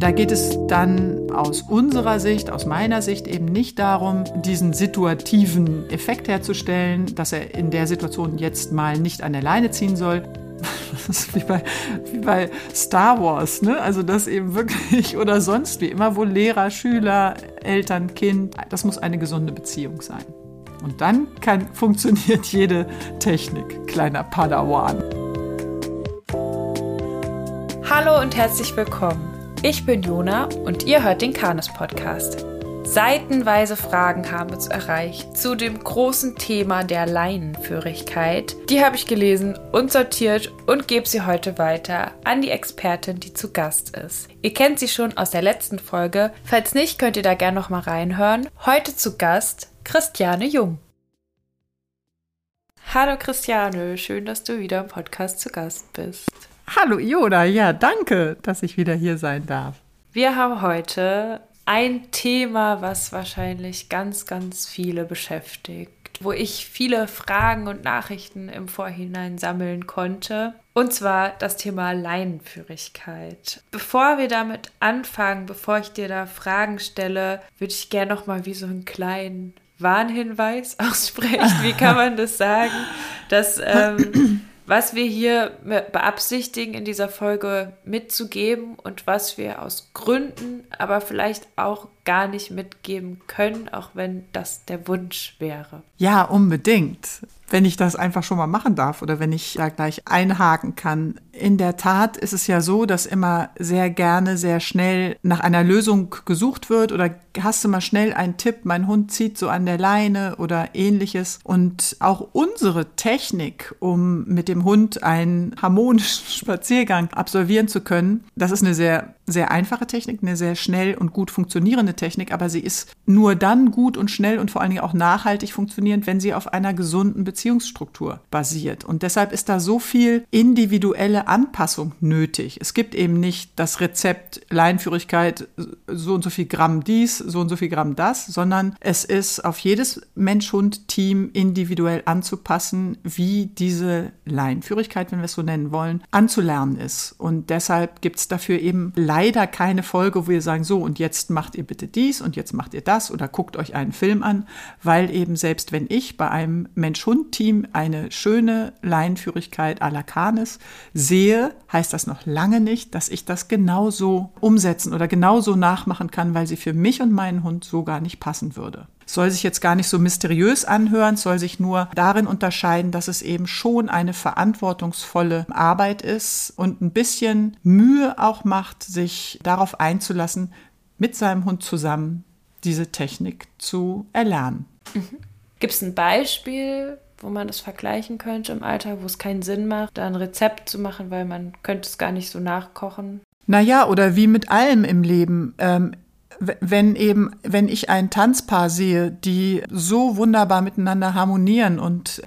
Da geht es dann aus unserer Sicht, aus meiner Sicht eben nicht darum, diesen situativen Effekt herzustellen, dass er in der Situation jetzt mal nicht an der Leine ziehen soll, das ist wie bei, wie bei Star Wars, ne? Also das eben wirklich oder sonst wie immer, wo Lehrer, Schüler, Eltern, Kind, das muss eine gesunde Beziehung sein. Und dann kann, funktioniert jede Technik, kleiner Padawan. Hallo und herzlich willkommen. Ich bin Jona und ihr hört den Kanes Podcast. Seitenweise Fragen haben uns erreicht zu dem großen Thema der Leinenführigkeit. Die habe ich gelesen und sortiert und gebe sie heute weiter an die Expertin, die zu Gast ist. Ihr kennt sie schon aus der letzten Folge. Falls nicht, könnt ihr da gerne noch mal reinhören. Heute zu Gast Christiane Jung. Hallo Christiane, schön, dass du wieder im Podcast zu Gast bist. Hallo Ioda, ja, danke, dass ich wieder hier sein darf. Wir haben heute ein Thema, was wahrscheinlich ganz, ganz viele beschäftigt, wo ich viele Fragen und Nachrichten im Vorhinein sammeln konnte. Und zwar das Thema Leinenführigkeit. Bevor wir damit anfangen, bevor ich dir da Fragen stelle, würde ich gerne noch mal wie so einen kleinen Warnhinweis aussprechen. Wie kann man das sagen? Dass ähm, was wir hier beabsichtigen, in dieser Folge mitzugeben und was wir aus Gründen, aber vielleicht auch gar nicht mitgeben können, auch wenn das der Wunsch wäre. Ja, unbedingt. Wenn ich das einfach schon mal machen darf oder wenn ich da gleich einhaken kann. In der Tat ist es ja so, dass immer sehr gerne, sehr schnell nach einer Lösung gesucht wird oder hast du mal schnell einen Tipp, mein Hund zieht so an der Leine oder ähnliches. Und auch unsere Technik, um mit dem Hund einen harmonischen Spaziergang absolvieren zu können, das ist eine sehr sehr einfache Technik, eine sehr schnell und gut funktionierende Technik, aber sie ist nur dann gut und schnell und vor allen Dingen auch nachhaltig funktionierend, wenn sie auf einer gesunden Beziehungsstruktur basiert. Und deshalb ist da so viel individuelle Anpassung nötig. Es gibt eben nicht das Rezept Leinführigkeit, so und so viel Gramm dies, so und so viel Gramm das, sondern es ist auf jedes Mensch-Hund-Team individuell anzupassen, wie diese Leinführigkeit, wenn wir es so nennen wollen, anzulernen ist. Und deshalb gibt es dafür eben leider keine Folge, wo wir sagen, so und jetzt macht ihr bitte dies und jetzt macht ihr das oder guckt euch einen Film an, weil eben selbst wenn ich bei einem Mensch-Hund-Team eine schöne Laienführigkeit à la Canis sehe, heißt das noch lange nicht, dass ich das genauso umsetzen oder genauso nachmachen kann, weil sie für mich und meinen Hund so gar nicht passen würde soll sich jetzt gar nicht so mysteriös anhören, soll sich nur darin unterscheiden, dass es eben schon eine verantwortungsvolle Arbeit ist und ein bisschen Mühe auch macht, sich darauf einzulassen, mit seinem Hund zusammen diese Technik zu erlernen. Mhm. Gibt es ein Beispiel, wo man das vergleichen könnte im Alltag, wo es keinen Sinn macht, da ein Rezept zu machen, weil man könnte es gar nicht so nachkochen? Naja, oder wie mit allem im Leben. Ähm, wenn eben, wenn ich ein Tanzpaar sehe, die so wunderbar miteinander harmonieren und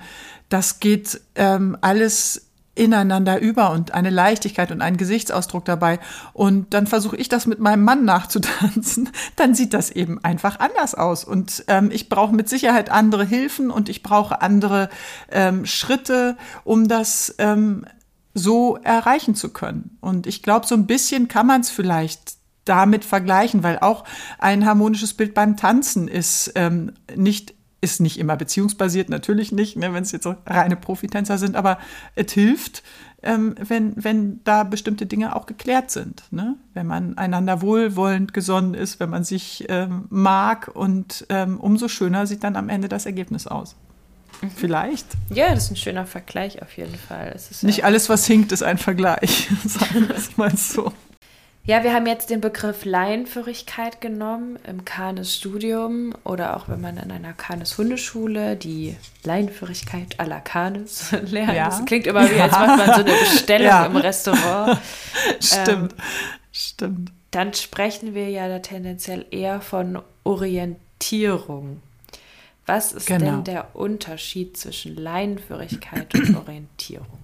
das geht ähm, alles ineinander über und eine Leichtigkeit und ein Gesichtsausdruck dabei. Und dann versuche ich das mit meinem Mann nachzutanzen. Dann sieht das eben einfach anders aus. Und ähm, ich brauche mit Sicherheit andere Hilfen und ich brauche andere ähm, Schritte, um das ähm, so erreichen zu können. Und ich glaube, so ein bisschen kann man es vielleicht damit vergleichen, weil auch ein harmonisches Bild beim Tanzen ist ähm, nicht ist nicht immer beziehungsbasiert, natürlich nicht, ne, wenn es jetzt so reine Profitänzer sind, aber es hilft, ähm, wenn, wenn da bestimmte Dinge auch geklärt sind. Ne? Wenn man einander wohlwollend gesonnen ist, wenn man sich ähm, mag und ähm, umso schöner sieht dann am Ende das Ergebnis aus. Mhm. Vielleicht. Ja, das ist ein schöner Vergleich auf jeden Fall. nicht ja alles, was hinkt, ist ein Vergleich, sagen wir es mal so. Ja, wir haben jetzt den Begriff Laienführigkeit genommen im Kanes-Studium oder auch wenn man in einer Kanes-Hundeschule die Laienführigkeit à la Kanes lernt. Ja. Das klingt immer wie, als macht man so eine Bestellung ja. im Restaurant. Stimmt, ähm, stimmt. Dann sprechen wir ja da tendenziell eher von Orientierung. Was ist genau. denn der Unterschied zwischen Laienführigkeit und Orientierung?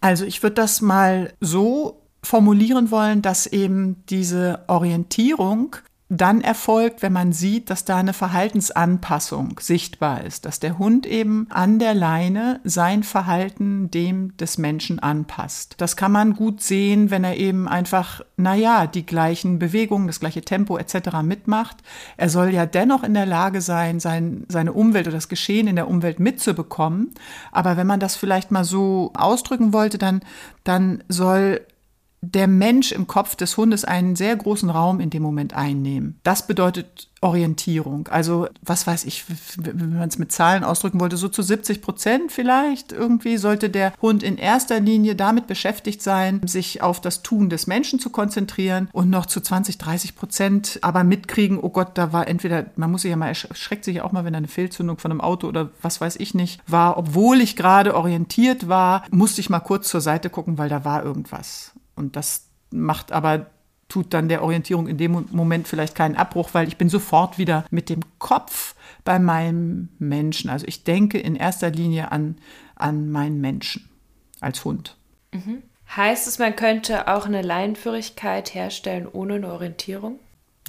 Also ich würde das mal so formulieren wollen, dass eben diese Orientierung dann erfolgt, wenn man sieht, dass da eine Verhaltensanpassung sichtbar ist, dass der Hund eben an der Leine sein Verhalten dem des Menschen anpasst. Das kann man gut sehen, wenn er eben einfach, naja, die gleichen Bewegungen, das gleiche Tempo etc. mitmacht. Er soll ja dennoch in der Lage sein, sein, seine Umwelt oder das Geschehen in der Umwelt mitzubekommen. Aber wenn man das vielleicht mal so ausdrücken wollte, dann, dann soll der Mensch im Kopf des Hundes einen sehr großen Raum in dem Moment einnehmen. Das bedeutet Orientierung. Also, was weiß ich, wenn man es mit Zahlen ausdrücken wollte, so zu 70 Prozent vielleicht irgendwie sollte der Hund in erster Linie damit beschäftigt sein, sich auf das Tun des Menschen zu konzentrieren und noch zu 20, 30 Prozent aber mitkriegen, oh Gott, da war entweder, man muss sich ja mal, erschreckt sich ja auch mal, wenn da eine Fehlzündung von einem Auto oder was weiß ich nicht war, obwohl ich gerade orientiert war, musste ich mal kurz zur Seite gucken, weil da war irgendwas. Und das macht aber tut dann der Orientierung in dem Moment vielleicht keinen Abbruch, weil ich bin sofort wieder mit dem Kopf bei meinem Menschen. Also ich denke in erster Linie an, an meinen Menschen als Hund. Mhm. Heißt es, man könnte auch eine Leinenführigkeit herstellen ohne eine Orientierung?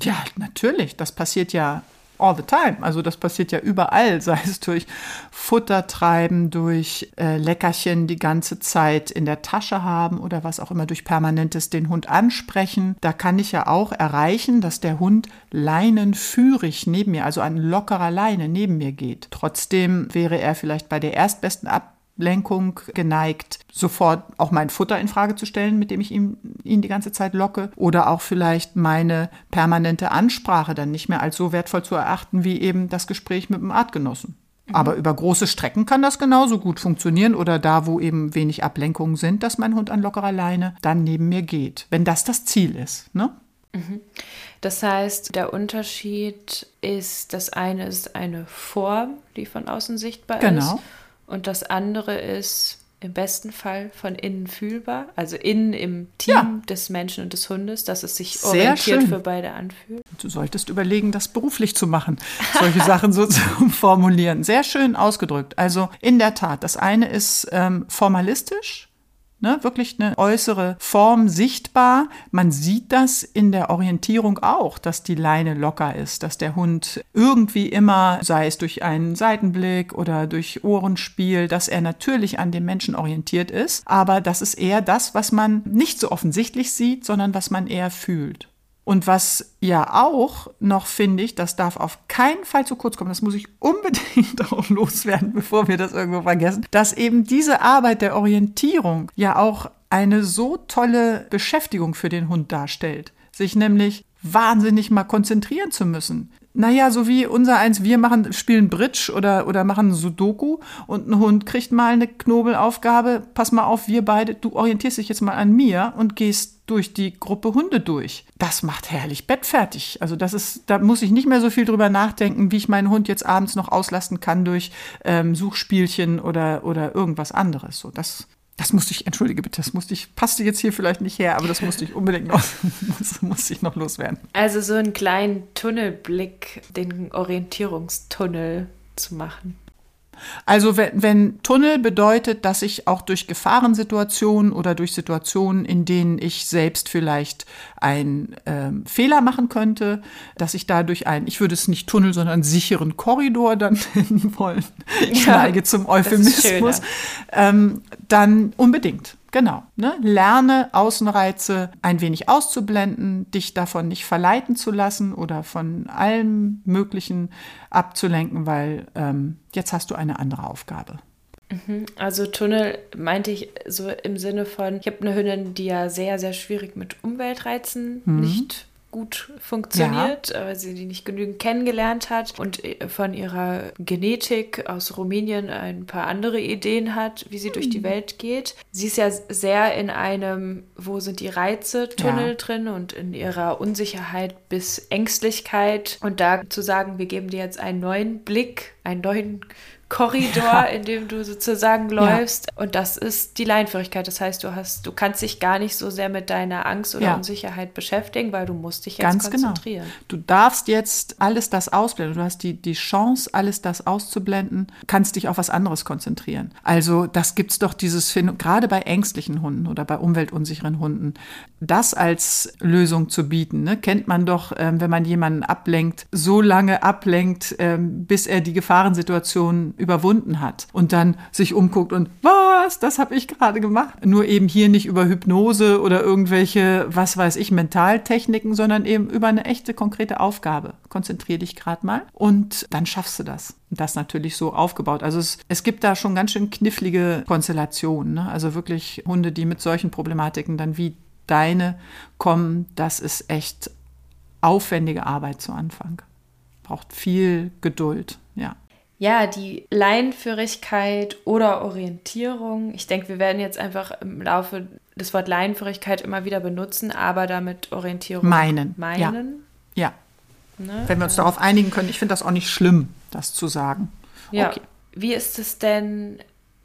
Ja, natürlich. Das passiert ja all the time. Also das passiert ja überall, sei es durch Futter treiben, durch äh, Leckerchen die ganze Zeit in der Tasche haben oder was auch immer, durch permanentes den Hund ansprechen. Da kann ich ja auch erreichen, dass der Hund leinenführig neben mir, also an lockerer Leine neben mir geht. Trotzdem wäre er vielleicht bei der erstbesten Ab Ablenkung geneigt, sofort auch mein Futter in Frage zu stellen, mit dem ich ihn, ihn die ganze Zeit locke, oder auch vielleicht meine permanente Ansprache dann nicht mehr als so wertvoll zu erachten wie eben das Gespräch mit dem Artgenossen. Mhm. Aber über große Strecken kann das genauso gut funktionieren oder da, wo eben wenig Ablenkungen sind, dass mein Hund an lockerer Leine dann neben mir geht, wenn das das Ziel ist. Ne? Mhm. Das heißt, der Unterschied ist, das eine ist eine Form, die von außen sichtbar genau. ist. Und das andere ist im besten Fall von innen fühlbar, also innen im Team ja. des Menschen und des Hundes, dass es sich Sehr orientiert schön. für beide anfühlt. Du solltest überlegen, das beruflich zu machen, solche Sachen so zu formulieren. Sehr schön ausgedrückt. Also in der Tat, das eine ist ähm, formalistisch, Ne, wirklich eine äußere Form sichtbar. Man sieht das in der Orientierung auch, dass die Leine locker ist, dass der Hund irgendwie immer, sei es durch einen Seitenblick oder durch Ohrenspiel, dass er natürlich an dem Menschen orientiert ist. Aber das ist eher das, was man nicht so offensichtlich sieht, sondern was man eher fühlt. Und was ja auch noch finde ich, das darf auf keinen Fall zu kurz kommen, das muss ich unbedingt auch loswerden, bevor wir das irgendwo vergessen, dass eben diese Arbeit der Orientierung ja auch eine so tolle Beschäftigung für den Hund darstellt, sich nämlich wahnsinnig mal konzentrieren zu müssen. Naja, so wie unser eins, wir machen, spielen Bridge oder, oder machen Sudoku und ein Hund kriegt mal eine Knobelaufgabe, pass mal auf, wir beide, du orientierst dich jetzt mal an mir und gehst durch die Gruppe Hunde durch. Das macht herrlich bettfertig. Also das ist, da muss ich nicht mehr so viel drüber nachdenken, wie ich meinen Hund jetzt abends noch auslasten kann durch ähm, Suchspielchen oder, oder irgendwas anderes. So, das, das musste ich, entschuldige bitte, das musste ich, passte jetzt hier vielleicht nicht her, aber das musste ich unbedingt noch, muss, musste ich noch loswerden. Also so einen kleinen Tunnelblick, den Orientierungstunnel zu machen. Also wenn, wenn Tunnel bedeutet, dass ich auch durch Gefahrensituationen oder durch Situationen, in denen ich selbst vielleicht einen äh, Fehler machen könnte, dass ich dadurch einen, ich würde es nicht Tunnel, sondern sicheren Korridor dann nennen wollen. Ich ja, neige zum Euphemismus. Ähm, dann unbedingt. Genau. Ne? Lerne Außenreize ein wenig auszublenden, dich davon nicht verleiten zu lassen oder von allem Möglichen abzulenken, weil ähm, jetzt hast du eine andere Aufgabe. Mhm. Also Tunnel meinte ich so im Sinne von, ich habe eine Hündin, die ja sehr, sehr schwierig mit Umweltreizen mhm. nicht gut funktioniert, ja. weil sie die nicht genügend kennengelernt hat und äh, von ihrer Genetik aus Rumänien ein paar andere Ideen hat, wie sie durch die hm. Welt geht. Sie ist ja sehr in einem, wo sind die Reize, Tunnel ja. drin und in ihrer Unsicherheit bis Ängstlichkeit. Und da zu sagen, wir geben dir jetzt einen neuen Blick, einen neuen Korridor, in dem du sozusagen läufst. Ja. Und das ist die Leinführigkeit. Das heißt, du hast, du kannst dich gar nicht so sehr mit deiner Angst oder ja. Unsicherheit beschäftigen, weil du musst dich jetzt Ganz genau. konzentrieren. Genau. Du darfst jetzt alles das ausblenden. Du hast die, die Chance, alles das auszublenden, kannst dich auf was anderes konzentrieren. Also das gibt es doch dieses Phänomen, gerade bei ängstlichen Hunden oder bei umweltunsicheren Hunden, das als Lösung zu bieten. Ne? Kennt man doch, ähm, wenn man jemanden ablenkt, so lange ablenkt, ähm, bis er die Gefahrensituation überwunden hat und dann sich umguckt und was, das habe ich gerade gemacht. Nur eben hier nicht über Hypnose oder irgendwelche, was weiß ich, Mentaltechniken, sondern eben über eine echte, konkrete Aufgabe. Konzentrier dich gerade mal und dann schaffst du das. Und das natürlich so aufgebaut. Also es, es gibt da schon ganz schön knifflige Konstellationen. Ne? Also wirklich Hunde, die mit solchen Problematiken dann wie deine kommen, das ist echt aufwendige Arbeit zu Anfang. Braucht viel Geduld, ja ja, die Leinenführigkeit oder Orientierung. Ich denke, wir werden jetzt einfach im Laufe des Wort Leinenführigkeit immer wieder benutzen, aber damit Orientierung meinen. Meinen. Ja. ja. Ne? Wenn wir uns darauf einigen können, ich finde das auch nicht schlimm, das zu sagen. Ja. Okay. Wie ist es denn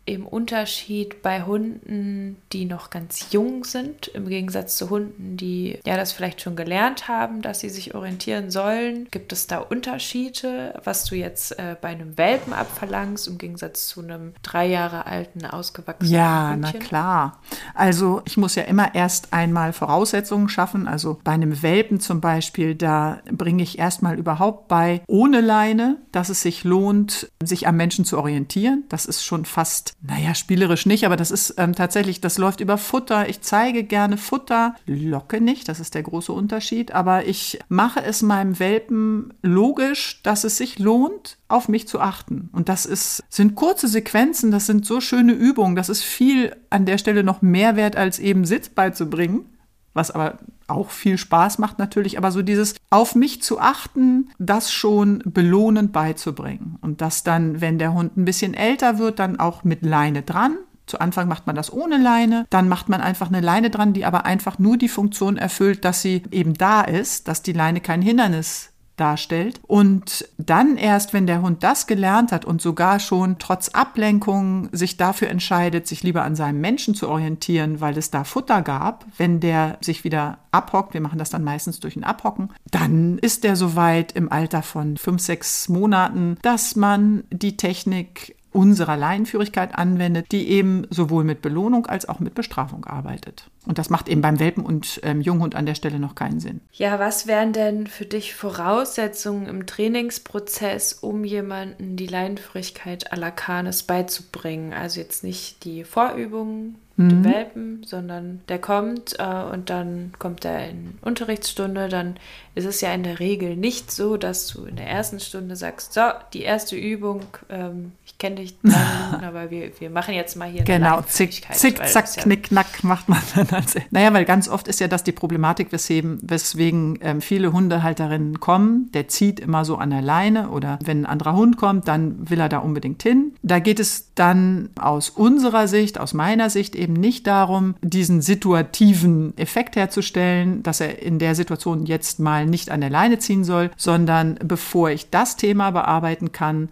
im Unterschied bei Hunden, die noch ganz jung sind, im Gegensatz zu Hunden, die ja das vielleicht schon gelernt haben, dass sie sich orientieren sollen? Gibt es da Unterschiede, was du jetzt äh, bei einem Welpen abverlangst, im Gegensatz zu einem drei Jahre alten, ausgewachsenen Ja, Hündchen? na klar. Also ich muss ja immer erst einmal Voraussetzungen schaffen. Also bei einem Welpen zum Beispiel, da bringe ich erstmal überhaupt bei, ohne Leine, dass es sich lohnt, sich am Menschen zu orientieren. Das ist schon fast naja, spielerisch nicht, aber das ist ähm, tatsächlich, das läuft über Futter. Ich zeige gerne Futter, locke nicht, das ist der große Unterschied, aber ich mache es meinem Welpen logisch, dass es sich lohnt, auf mich zu achten. Und das ist, sind kurze Sequenzen, das sind so schöne Übungen, das ist viel an der Stelle noch mehr wert, als eben Sitz beizubringen was aber auch viel Spaß macht natürlich, aber so dieses auf mich zu achten, das schon belohnend beizubringen und das dann, wenn der Hund ein bisschen älter wird, dann auch mit Leine dran. Zu Anfang macht man das ohne Leine, dann macht man einfach eine Leine dran, die aber einfach nur die Funktion erfüllt, dass sie eben da ist, dass die Leine kein Hindernis darstellt. Und dann erst, wenn der Hund das gelernt hat und sogar schon trotz Ablenkung sich dafür entscheidet, sich lieber an seinem Menschen zu orientieren, weil es da Futter gab, wenn der sich wieder abhockt, wir machen das dann meistens durch ein Abhocken, dann ist der soweit im Alter von fünf, sechs Monaten, dass man die Technik unserer Laienführigkeit anwendet, die eben sowohl mit Belohnung als auch mit Bestrafung arbeitet. Und das macht eben beim Welpen und ähm, Junghund an der Stelle noch keinen Sinn. Ja, was wären denn für dich Voraussetzungen im Trainingsprozess, um jemanden die Leinenführigkeit à la Canis beizubringen? Also jetzt nicht die Vorübungen mhm. Welpen, sondern der kommt äh, und dann kommt er in Unterrichtsstunde. Dann ist es ja in der Regel nicht so, dass du in der ersten Stunde sagst, so, die erste Übung, ähm, ich kenne dich Minuten, aber wir, wir machen jetzt mal hier genau, eine zick, zick, zack, ja knick, knack macht man dann. Als, naja, weil ganz oft ist ja das die Problematik, weswegen, weswegen ähm, viele Hundehalterinnen kommen. Der zieht immer so an der Leine oder wenn ein anderer Hund kommt, dann will er da unbedingt hin. Da geht es dann aus unserer Sicht, aus meiner Sicht eben nicht darum, diesen situativen Effekt herzustellen, dass er in der Situation jetzt mal nicht an der Leine ziehen soll, sondern bevor ich das Thema bearbeiten kann,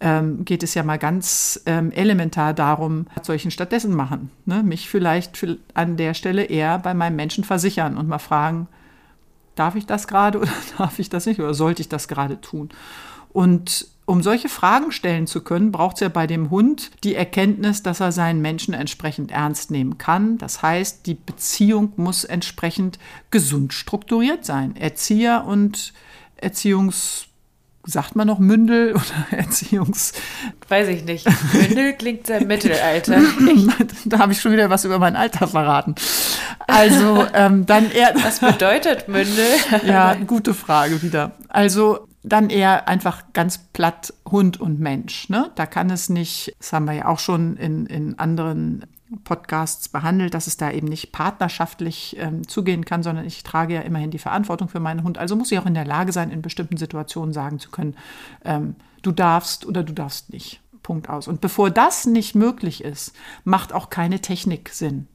ähm, geht es ja mal ganz ähm, elementar darum, was soll ich denn stattdessen machen? Ne? Mich vielleicht an der Stelle eher bei meinem Menschen versichern und mal fragen, darf ich das gerade oder darf ich das nicht oder sollte ich das gerade tun? Und um solche Fragen stellen zu können, braucht es ja bei dem Hund die Erkenntnis, dass er seinen Menschen entsprechend ernst nehmen kann. Das heißt, die Beziehung muss entsprechend gesund strukturiert sein. Erzieher und Erziehungs sagt man noch Mündel oder Erziehungs... Weiß ich nicht. Mündel klingt sehr Mittelalter. da habe ich schon wieder was über mein Alter verraten. Also ähm, dann eher... Was bedeutet Mündel? ja, gute Frage wieder. Also dann eher einfach ganz platt Hund und Mensch. Ne? Da kann es nicht, das haben wir ja auch schon in, in anderen Podcasts behandelt, dass es da eben nicht partnerschaftlich ähm, zugehen kann, sondern ich trage ja immerhin die Verantwortung für meinen Hund. Also muss ich auch in der Lage sein, in bestimmten Situationen sagen zu können, ähm, du darfst oder du darfst nicht. Punkt aus. Und bevor das nicht möglich ist, macht auch keine Technik Sinn.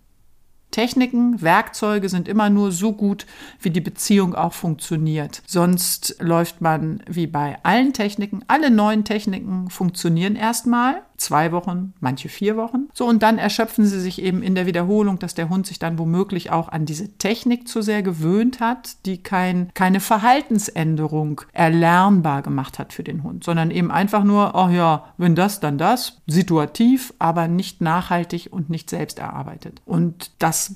Techniken, Werkzeuge sind immer nur so gut, wie die Beziehung auch funktioniert. Sonst läuft man wie bei allen Techniken, alle neuen Techniken funktionieren erstmal zwei Wochen, manche vier Wochen. So, und dann erschöpfen sie sich eben in der Wiederholung, dass der Hund sich dann womöglich auch an diese Technik zu sehr gewöhnt hat, die kein, keine Verhaltensänderung erlernbar gemacht hat für den Hund, sondern eben einfach nur, ach ja, wenn das, dann das, situativ, aber nicht nachhaltig und nicht selbst erarbeitet. Und das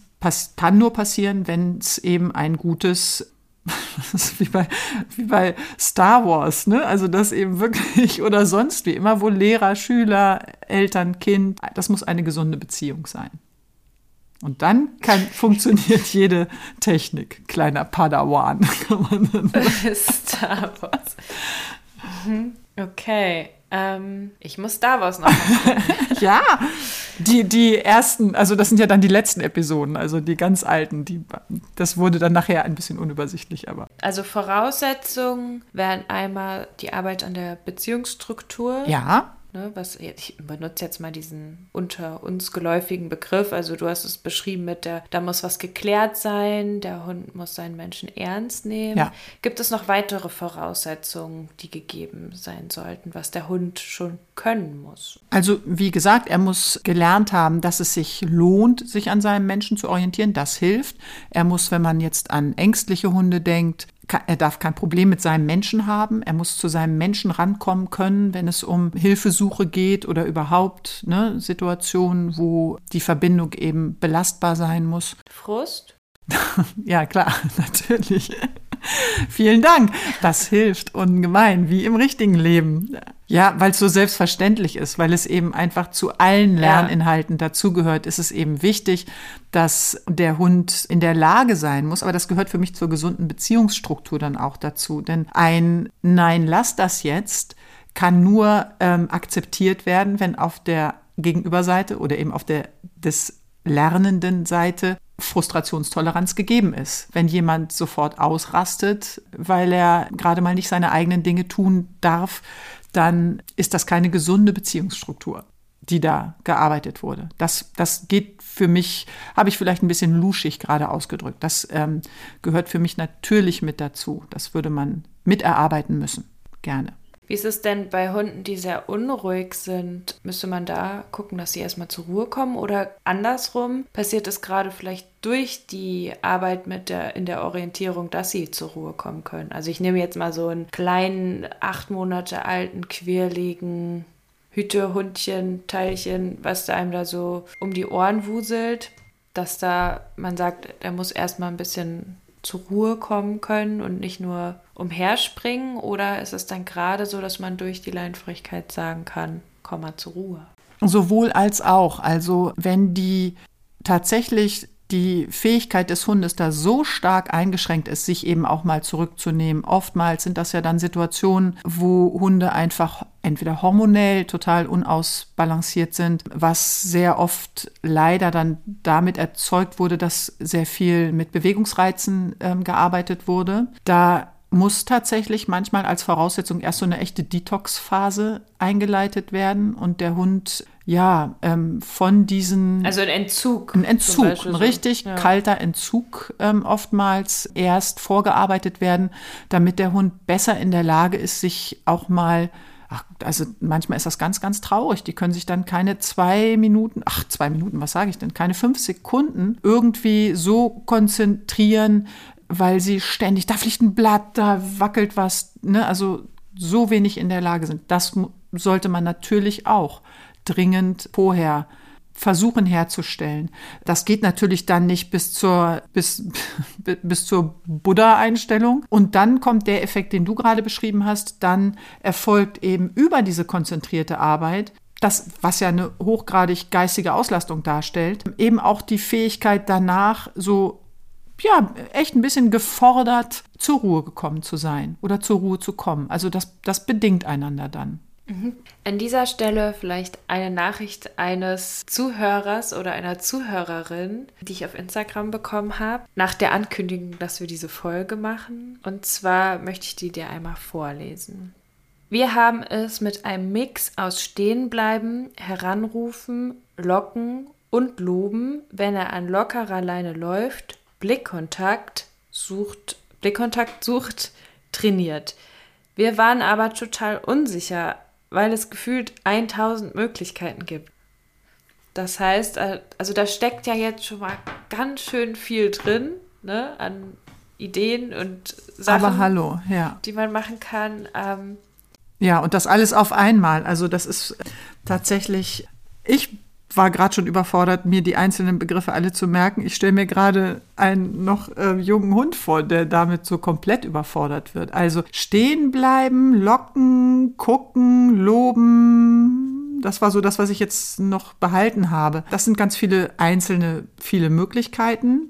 kann nur passieren, wenn es eben ein gutes das ist wie bei, wie bei Star Wars, ne? Also das eben wirklich oder sonst wie immer, wo Lehrer, Schüler, Eltern, Kind, das muss eine gesunde Beziehung sein. Und dann kann, funktioniert jede Technik. Kleiner Padawan kann man dann Star Wars. Mhm. Okay. Ähm, ich muss Star Wars noch Ja, die, die ersten, also das sind ja dann die letzten Episoden, also die ganz alten, die, das wurde dann nachher ein bisschen unübersichtlich, aber. Also Voraussetzungen wären einmal die Arbeit an der Beziehungsstruktur. Ja. Ne, was, ich benutze jetzt mal diesen unter uns geläufigen Begriff. Also du hast es beschrieben mit der, da muss was geklärt sein, der Hund muss seinen Menschen ernst nehmen. Ja. Gibt es noch weitere Voraussetzungen, die gegeben sein sollten, was der Hund schon können muss? Also wie gesagt, er muss gelernt haben, dass es sich lohnt, sich an seinem Menschen zu orientieren. Das hilft. Er muss, wenn man jetzt an ängstliche Hunde denkt, er darf kein Problem mit seinem Menschen haben. Er muss zu seinem Menschen rankommen können, wenn es um Hilfesuche geht oder überhaupt ne, Situationen, wo die Verbindung eben belastbar sein muss. Frust? ja, klar, natürlich. Vielen Dank. Das hilft ungemein, wie im richtigen Leben. Ja, weil es so selbstverständlich ist, weil es eben einfach zu allen Lerninhalten ja. dazugehört, ist es eben wichtig, dass der Hund in der Lage sein muss. Aber das gehört für mich zur gesunden Beziehungsstruktur dann auch dazu. Denn ein Nein, lass das jetzt kann nur ähm, akzeptiert werden, wenn auf der Gegenüberseite oder eben auf der des lernenden Seite Frustrationstoleranz gegeben ist. Wenn jemand sofort ausrastet, weil er gerade mal nicht seine eigenen Dinge tun darf, dann ist das keine gesunde Beziehungsstruktur, die da gearbeitet wurde. Das, das geht für mich, habe ich vielleicht ein bisschen luschig gerade ausgedrückt. Das ähm, gehört für mich natürlich mit dazu. Das würde man miterarbeiten müssen. Gerne. Wie ist es denn bei Hunden, die sehr unruhig sind? Müsste man da gucken, dass sie erstmal zur Ruhe kommen? Oder andersrum, passiert es gerade vielleicht durch die Arbeit mit der, in der Orientierung, dass sie zur Ruhe kommen können? Also ich nehme jetzt mal so einen kleinen, acht Monate alten, quirligen Hütehundchen, Teilchen, was da einem da so um die Ohren wuselt, dass da man sagt, er muss erstmal ein bisschen zur Ruhe kommen können und nicht nur umherspringen? Oder ist es dann gerade so, dass man durch die Leinfrigkeit sagen kann, komm mal zur Ruhe? Sowohl als auch. Also wenn die tatsächlich die Fähigkeit des Hundes da so stark eingeschränkt ist, sich eben auch mal zurückzunehmen. Oftmals sind das ja dann Situationen, wo Hunde einfach entweder hormonell total unausbalanciert sind, was sehr oft leider dann damit erzeugt wurde, dass sehr viel mit Bewegungsreizen äh, gearbeitet wurde. Da muss tatsächlich manchmal als Voraussetzung erst so eine echte Detox-Phase eingeleitet werden und der Hund ja ähm, von diesen also ein Entzug ein Entzug ein richtig ja. kalter Entzug ähm, oftmals erst vorgearbeitet werden damit der Hund besser in der Lage ist sich auch mal Ach, also manchmal ist das ganz, ganz traurig. Die können sich dann keine zwei Minuten, ach, zwei Minuten, was sage ich denn, keine fünf Sekunden irgendwie so konzentrieren, weil sie ständig, da fliegt ein Blatt, da wackelt was, ne? also so wenig in der Lage sind. Das sollte man natürlich auch dringend vorher versuchen herzustellen. Das geht natürlich dann nicht bis zur, bis, bis zur Buddha-Einstellung. Und dann kommt der Effekt, den du gerade beschrieben hast, dann erfolgt eben über diese konzentrierte Arbeit das, was ja eine hochgradig geistige Auslastung darstellt, eben auch die Fähigkeit danach so ja, echt ein bisschen gefordert, zur Ruhe gekommen zu sein oder zur Ruhe zu kommen. Also das, das bedingt einander dann. Mhm. An dieser Stelle vielleicht eine Nachricht eines Zuhörers oder einer Zuhörerin, die ich auf Instagram bekommen habe, nach der Ankündigung, dass wir diese Folge machen. Und zwar möchte ich die dir einmal vorlesen. Wir haben es mit einem Mix aus Stehenbleiben, Heranrufen, Locken und loben, wenn er an lockerer Leine läuft, Blickkontakt sucht, Blickkontakt sucht, trainiert. Wir waren aber total unsicher, weil es gefühlt 1000 Möglichkeiten gibt. Das heißt, äh, also da steckt ja jetzt schon mal ganz schön viel drin, ne, an Ideen und Sachen, Aber hallo, ja. die man machen kann. Ähm, ja, und das alles auf einmal. Also das ist tatsächlich, ich war gerade schon überfordert, mir die einzelnen Begriffe alle zu merken. Ich stelle mir gerade einen noch äh, jungen Hund vor, der damit so komplett überfordert wird. Also stehen bleiben, locken, gucken, loben. Das war so das, was ich jetzt noch behalten habe. Das sind ganz viele einzelne, viele Möglichkeiten.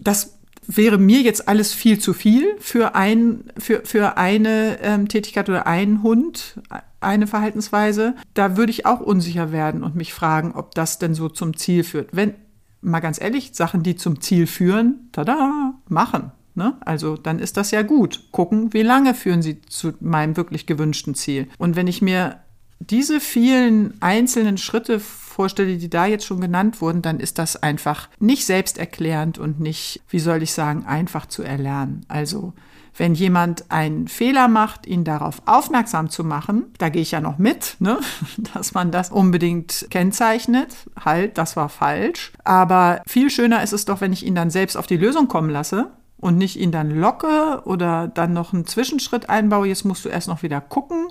Das wäre mir jetzt alles viel zu viel für, ein, für, für eine ähm, Tätigkeit oder einen Hund, eine Verhaltensweise. Da würde ich auch unsicher werden und mich fragen, ob das denn so zum Ziel führt. Wenn, mal ganz ehrlich, Sachen, die zum Ziel führen, tada, machen. Ne? Also dann ist das ja gut. Gucken, wie lange führen sie zu meinem wirklich gewünschten Ziel. Und wenn ich mir diese vielen einzelnen Schritte vorstelle, die da jetzt schon genannt wurden, dann ist das einfach nicht selbsterklärend und nicht, wie soll ich sagen, einfach zu erlernen. Also wenn jemand einen Fehler macht, ihn darauf aufmerksam zu machen, da gehe ich ja noch mit, ne? dass man das unbedingt kennzeichnet. Halt, das war falsch. Aber viel schöner ist es doch, wenn ich ihn dann selbst auf die Lösung kommen lasse und nicht ihn dann locke oder dann noch einen Zwischenschritt einbaue. Jetzt musst du erst noch wieder gucken.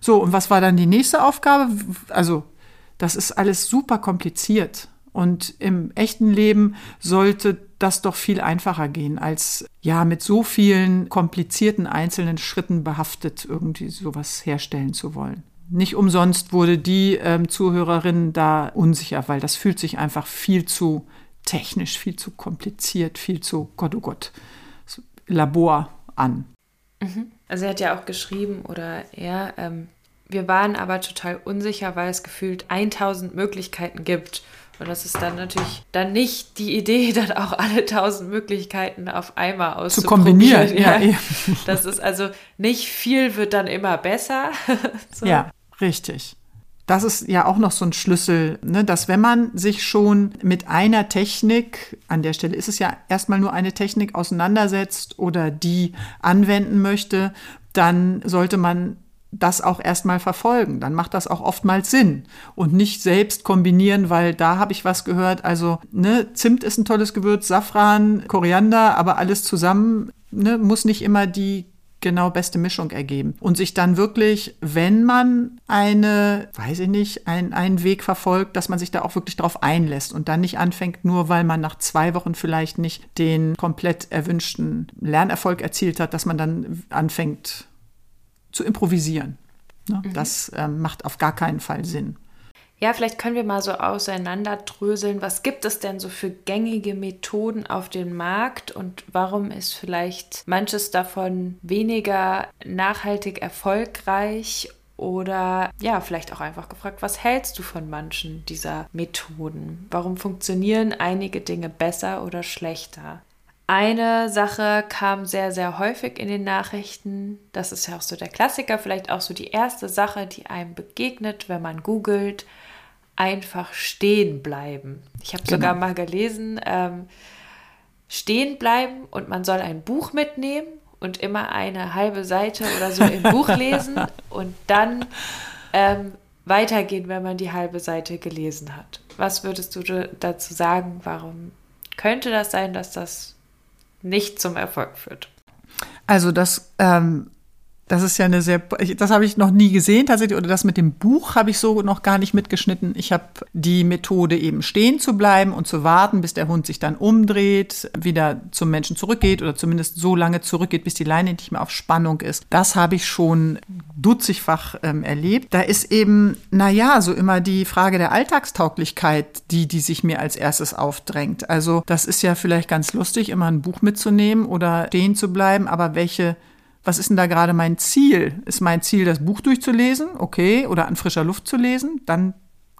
So, und was war dann die nächste Aufgabe? Also das ist alles super kompliziert. Und im echten Leben sollte das doch viel einfacher gehen, als ja mit so vielen komplizierten einzelnen Schritten behaftet irgendwie sowas herstellen zu wollen. Nicht umsonst wurde die ähm, Zuhörerin da unsicher, weil das fühlt sich einfach viel zu technisch, viel zu kompliziert, viel zu Gott, oh Gott, Labor an. Mhm. Also er hat ja auch geschrieben oder er, ähm, wir waren aber total unsicher, weil es gefühlt 1000 Möglichkeiten gibt. Und das ist dann natürlich dann nicht die Idee, dann auch alle 1000 Möglichkeiten auf einmal auszuprobieren. Zu kombinieren, ja. ja. Das ist also nicht viel wird dann immer besser. so. Ja, richtig. Das ist ja auch noch so ein Schlüssel, ne, dass wenn man sich schon mit einer Technik, an der Stelle ist es ja erstmal nur eine Technik, auseinandersetzt oder die anwenden möchte, dann sollte man das auch erstmal verfolgen. Dann macht das auch oftmals Sinn und nicht selbst kombinieren, weil da habe ich was gehört. Also ne, Zimt ist ein tolles Gewürz, Safran, Koriander, aber alles zusammen ne, muss nicht immer die genau beste Mischung ergeben. Und sich dann wirklich, wenn man eine, weiß ich nicht, ein, einen Weg verfolgt, dass man sich da auch wirklich drauf einlässt und dann nicht anfängt, nur weil man nach zwei Wochen vielleicht nicht den komplett erwünschten Lernerfolg erzielt hat, dass man dann anfängt, zu improvisieren. Ne? Mhm. Das ähm, macht auf gar keinen Fall Sinn. Ja, vielleicht können wir mal so auseinanderdröseln, was gibt es denn so für gängige Methoden auf dem Markt und warum ist vielleicht manches davon weniger nachhaltig erfolgreich oder ja, vielleicht auch einfach gefragt, was hältst du von manchen dieser Methoden? Warum funktionieren einige Dinge besser oder schlechter? Eine Sache kam sehr, sehr häufig in den Nachrichten. Das ist ja auch so der Klassiker, vielleicht auch so die erste Sache, die einem begegnet, wenn man googelt. Einfach stehen bleiben. Ich habe genau. sogar mal gelesen, ähm, stehen bleiben und man soll ein Buch mitnehmen und immer eine halbe Seite oder so im Buch lesen und dann ähm, weitergehen, wenn man die halbe Seite gelesen hat. Was würdest du dazu sagen? Warum könnte das sein, dass das nicht zum Erfolg führt. Also das ähm, das ist ja eine sehr, das habe ich noch nie gesehen tatsächlich, oder das mit dem Buch habe ich so noch gar nicht mitgeschnitten. Ich habe die Methode eben stehen zu bleiben und zu warten, bis der Hund sich dann umdreht, wieder zum Menschen zurückgeht oder zumindest so lange zurückgeht, bis die Leine nicht mehr auf Spannung ist. Das habe ich schon dutzigfach ähm, erlebt. Da ist eben, naja, so immer die Frage der Alltagstauglichkeit, die, die sich mir als erstes aufdrängt. Also das ist ja vielleicht ganz lustig, immer ein Buch mitzunehmen oder stehen zu bleiben, aber welche was ist denn da gerade mein Ziel? Ist mein Ziel, das Buch durchzulesen? Okay. Oder an frischer Luft zu lesen? Dann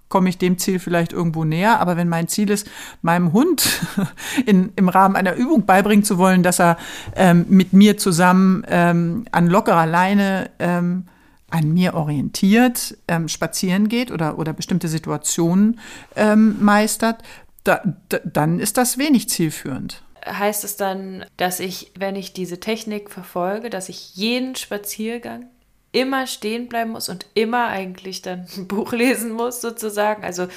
komme ich dem Ziel vielleicht irgendwo näher. Aber wenn mein Ziel ist, meinem Hund in, im Rahmen einer Übung beibringen zu wollen, dass er ähm, mit mir zusammen ähm, an lockerer Leine ähm, an mir orientiert ähm, spazieren geht oder, oder bestimmte Situationen ähm, meistert, da, da, dann ist das wenig zielführend. Heißt es dann, dass ich, wenn ich diese Technik verfolge, dass ich jeden Spaziergang immer stehen bleiben muss und immer eigentlich dann ein Buch lesen muss, sozusagen. Also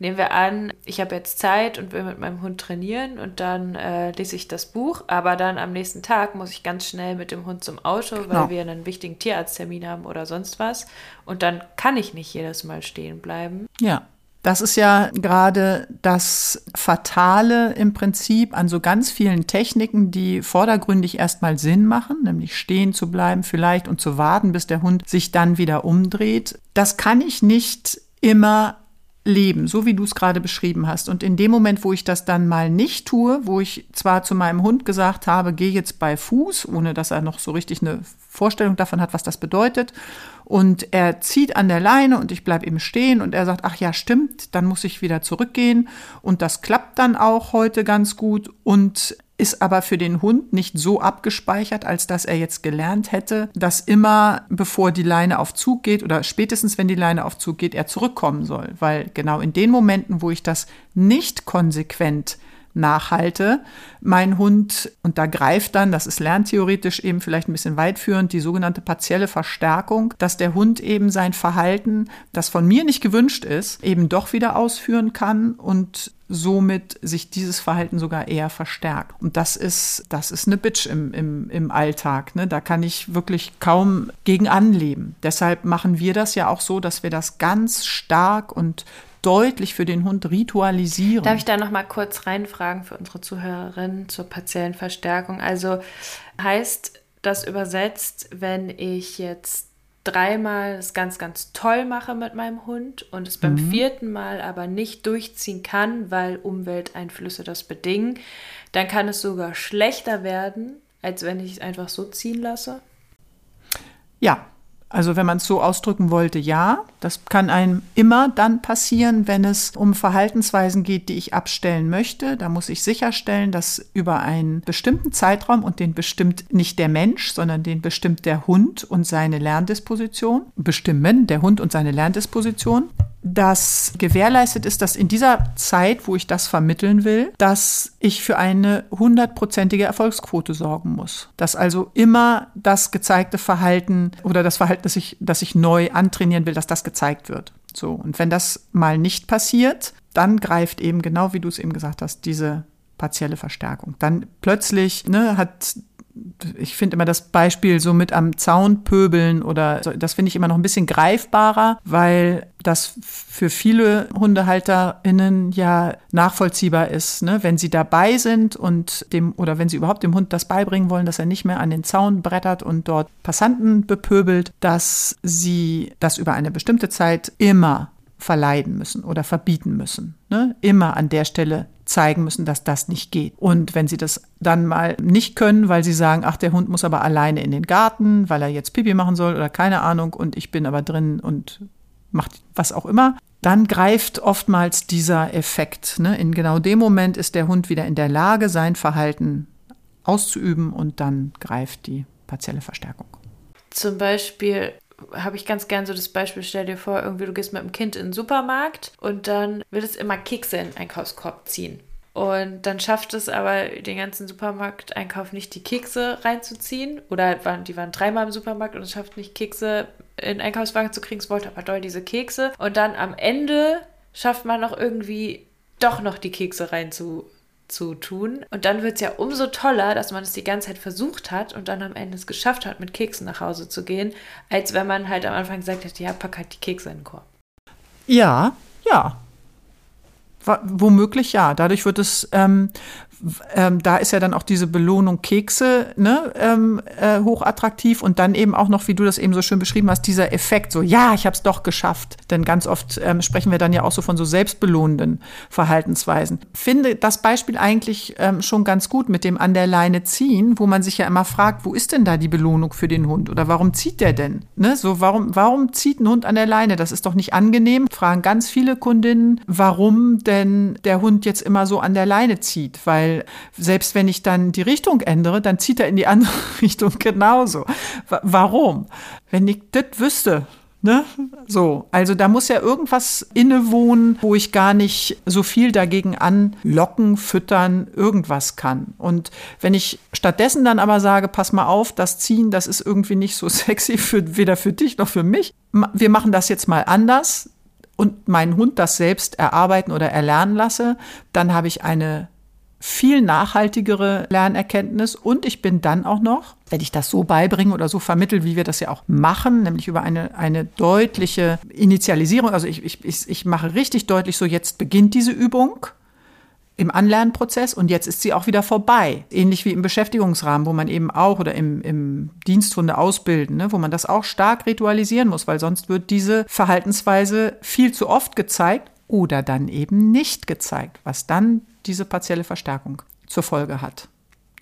nehmen wir an, ich habe jetzt Zeit und will mit meinem Hund trainieren und dann äh, lese ich das Buch, aber dann am nächsten Tag muss ich ganz schnell mit dem Hund zum Auto, weil genau. wir einen wichtigen Tierarzttermin haben oder sonst was. Und dann kann ich nicht jedes Mal stehen bleiben. Ja. Das ist ja gerade das Fatale im Prinzip an so ganz vielen Techniken, die vordergründig erstmal Sinn machen, nämlich stehen zu bleiben vielleicht und zu warten, bis der Hund sich dann wieder umdreht. Das kann ich nicht immer leben, so wie du es gerade beschrieben hast. Und in dem Moment, wo ich das dann mal nicht tue, wo ich zwar zu meinem Hund gesagt habe, geh jetzt bei Fuß, ohne dass er noch so richtig eine Vorstellung davon hat, was das bedeutet, und er zieht an der Leine und ich bleibe eben stehen und er sagt, ach ja, stimmt, dann muss ich wieder zurückgehen. Und das klappt dann auch heute ganz gut. Und ist aber für den Hund nicht so abgespeichert, als dass er jetzt gelernt hätte, dass immer, bevor die Leine auf Zug geht oder spätestens, wenn die Leine auf Zug geht, er zurückkommen soll. Weil genau in den Momenten, wo ich das nicht konsequent nachhalte, mein Hund, und da greift dann, das ist lerntheoretisch eben vielleicht ein bisschen weitführend, die sogenannte partielle Verstärkung, dass der Hund eben sein Verhalten, das von mir nicht gewünscht ist, eben doch wieder ausführen kann und somit sich dieses Verhalten sogar eher verstärkt. Und das ist, das ist eine Bitch im, im, im Alltag. Ne? Da kann ich wirklich kaum gegen anleben. Deshalb machen wir das ja auch so, dass wir das ganz stark und deutlich für den Hund ritualisieren. Darf ich da noch mal kurz reinfragen für unsere Zuhörerinnen zur partiellen Verstärkung? Also heißt das übersetzt, wenn ich jetzt dreimal es ganz, ganz toll mache mit meinem Hund und es beim mhm. vierten Mal aber nicht durchziehen kann, weil Umwelteinflüsse das bedingen, dann kann es sogar schlechter werden, als wenn ich es einfach so ziehen lasse? Ja, also wenn man es so ausdrücken wollte, ja, das kann einem immer dann passieren, wenn es um Verhaltensweisen geht, die ich abstellen möchte. Da muss ich sicherstellen, dass über einen bestimmten Zeitraum und den bestimmt nicht der Mensch, sondern den bestimmt der Hund und seine Lerndisposition, bestimmen der Hund und seine Lerndisposition, dass gewährleistet ist, dass in dieser Zeit, wo ich das vermitteln will, dass ich für eine hundertprozentige Erfolgsquote sorgen muss. Dass also immer das gezeigte Verhalten oder das Verhalten, das ich, das ich neu antrainieren will, dass das gezeigt wird. So. Und wenn das mal nicht passiert, dann greift eben genau, wie du es eben gesagt hast, diese partielle Verstärkung. Dann plötzlich ne, hat ich finde immer das Beispiel so mit am Zaun pöbeln oder so, das finde ich immer noch ein bisschen greifbarer, weil das für viele HundehalterInnen ja nachvollziehbar ist, ne? wenn sie dabei sind und dem oder wenn sie überhaupt dem Hund das beibringen wollen, dass er nicht mehr an den Zaun brettert und dort Passanten bepöbelt, dass sie das über eine bestimmte Zeit immer verleiden müssen oder verbieten müssen. Ne? Immer an der Stelle zeigen müssen, dass das nicht geht. Und wenn sie das dann mal nicht können, weil sie sagen, ach, der Hund muss aber alleine in den Garten, weil er jetzt Pipi machen soll oder keine Ahnung und ich bin aber drin und macht was auch immer, dann greift oftmals dieser Effekt. Ne? In genau dem Moment ist der Hund wieder in der Lage, sein Verhalten auszuüben und dann greift die partielle Verstärkung. Zum Beispiel habe ich ganz gern so das Beispiel, stell dir vor, irgendwie du gehst mit dem Kind in den Supermarkt und dann will es immer Kekse in den Einkaufskorb ziehen. Und dann schafft es aber den ganzen Supermarkteinkauf nicht, die Kekse reinzuziehen. Oder die waren dreimal im Supermarkt und es schafft nicht, Kekse in den Einkaufswagen zu kriegen. Es wollte aber doll diese Kekse. Und dann am Ende schafft man noch irgendwie doch noch die Kekse reinzu zu tun. Und dann wird es ja umso toller, dass man es die ganze Zeit versucht hat und dann am Ende es geschafft hat, mit Keksen nach Hause zu gehen, als wenn man halt am Anfang gesagt hätte, ja, pack halt die Kekse in den Korb. Ja, ja. Womöglich ja. Dadurch wird es ähm, ähm, da ist ja dann auch diese Belohnung Kekse ne, ähm, äh, hochattraktiv und dann eben auch noch, wie du das eben so schön beschrieben hast, dieser Effekt, so ja, ich habe es doch geschafft. Denn ganz oft ähm, sprechen wir dann ja auch so von so selbstbelohnenden Verhaltensweisen. Finde das Beispiel eigentlich ähm, schon ganz gut mit dem an der Leine ziehen, wo man sich ja immer fragt, wo ist denn da die Belohnung für den Hund oder warum zieht der denn? Ne, so warum warum zieht ein Hund an der Leine? Das ist doch nicht angenehm. Fragen ganz viele Kundinnen, warum denn der Hund jetzt immer so an der Leine zieht, weil weil selbst wenn ich dann die Richtung ändere, dann zieht er in die andere Richtung genauso. Warum? Wenn ich das wüsste, Ne? So, also da muss ja irgendwas innewohnen, wo ich gar nicht so viel dagegen anlocken, füttern, irgendwas kann. Und wenn ich stattdessen dann aber sage, pass mal auf, das Ziehen, das ist irgendwie nicht so sexy für weder für dich noch für mich. Wir machen das jetzt mal anders und meinen Hund das selbst erarbeiten oder erlernen lasse, dann habe ich eine viel nachhaltigere Lernerkenntnis und ich bin dann auch noch, wenn ich das so beibringe oder so vermittel, wie wir das ja auch machen, nämlich über eine, eine deutliche Initialisierung, also ich, ich, ich mache richtig deutlich so, jetzt beginnt diese Übung im Anlernprozess und jetzt ist sie auch wieder vorbei. Ähnlich wie im Beschäftigungsrahmen, wo man eben auch oder im, im Diensthunde ausbilden, ne, wo man das auch stark ritualisieren muss, weil sonst wird diese Verhaltensweise viel zu oft gezeigt oder dann eben nicht gezeigt, was dann diese partielle Verstärkung zur Folge hat.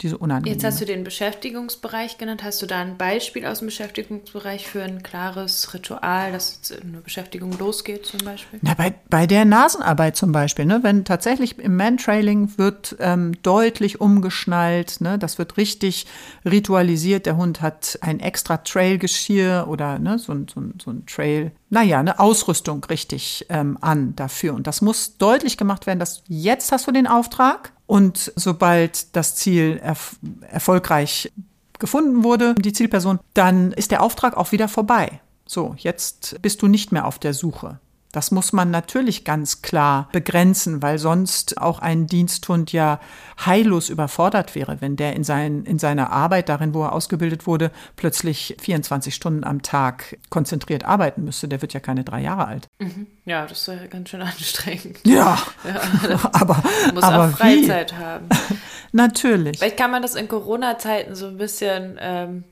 Diese unangenehme. Jetzt hast du den Beschäftigungsbereich genannt. Hast du da ein Beispiel aus dem Beschäftigungsbereich für ein klares Ritual, dass eine Beschäftigung losgeht zum Beispiel? Na, bei, bei der Nasenarbeit zum Beispiel, ne, wenn tatsächlich im Mantrailing wird ähm, deutlich umgeschnallt, ne, das wird richtig ritualisiert. Der Hund hat ein extra Trailgeschirr oder ne, so, ein, so, ein, so ein Trail naja, eine Ausrüstung richtig ähm, an dafür. Und das muss deutlich gemacht werden, dass jetzt hast du den Auftrag und sobald das Ziel erf erfolgreich gefunden wurde, die Zielperson, dann ist der Auftrag auch wieder vorbei. So, jetzt bist du nicht mehr auf der Suche. Das muss man natürlich ganz klar begrenzen, weil sonst auch ein Diensthund ja heillos überfordert wäre, wenn der in, sein, in seiner Arbeit, darin, wo er ausgebildet wurde, plötzlich 24 Stunden am Tag konzentriert arbeiten müsste. Der wird ja keine drei Jahre alt. Mhm. Ja, das wäre ganz schön anstrengend. Ja, ja aber muss aber auch Freizeit wie? haben. Natürlich. Vielleicht kann man das in Corona-Zeiten so ein bisschen ähm,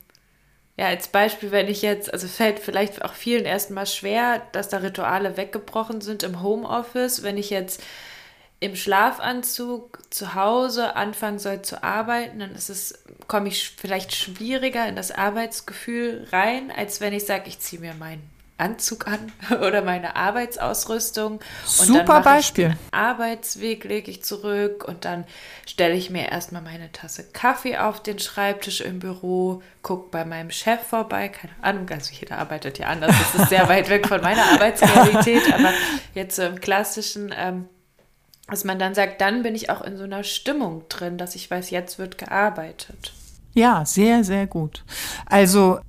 ja, als Beispiel, wenn ich jetzt, also fällt vielleicht auch vielen erstmal schwer, dass da Rituale weggebrochen sind im Homeoffice. Wenn ich jetzt im Schlafanzug zu Hause anfangen soll zu arbeiten, dann ist es, komme ich vielleicht schwieriger in das Arbeitsgefühl rein, als wenn ich sage, ich ziehe mir meinen Anzug an oder meine Arbeitsausrüstung. Super Beispiel. Arbeitsweg lege ich zurück und dann stelle ich mir erstmal meine Tasse Kaffee auf den Schreibtisch im Büro, gucke bei meinem Chef vorbei, keine Ahnung, also jeder arbeitet ja anders, das ist sehr weit weg von meiner Arbeitsrealität, aber jetzt so im klassischen, ähm, dass man dann sagt, dann bin ich auch in so einer Stimmung drin, dass ich weiß, jetzt wird gearbeitet. Ja, sehr, sehr gut. Also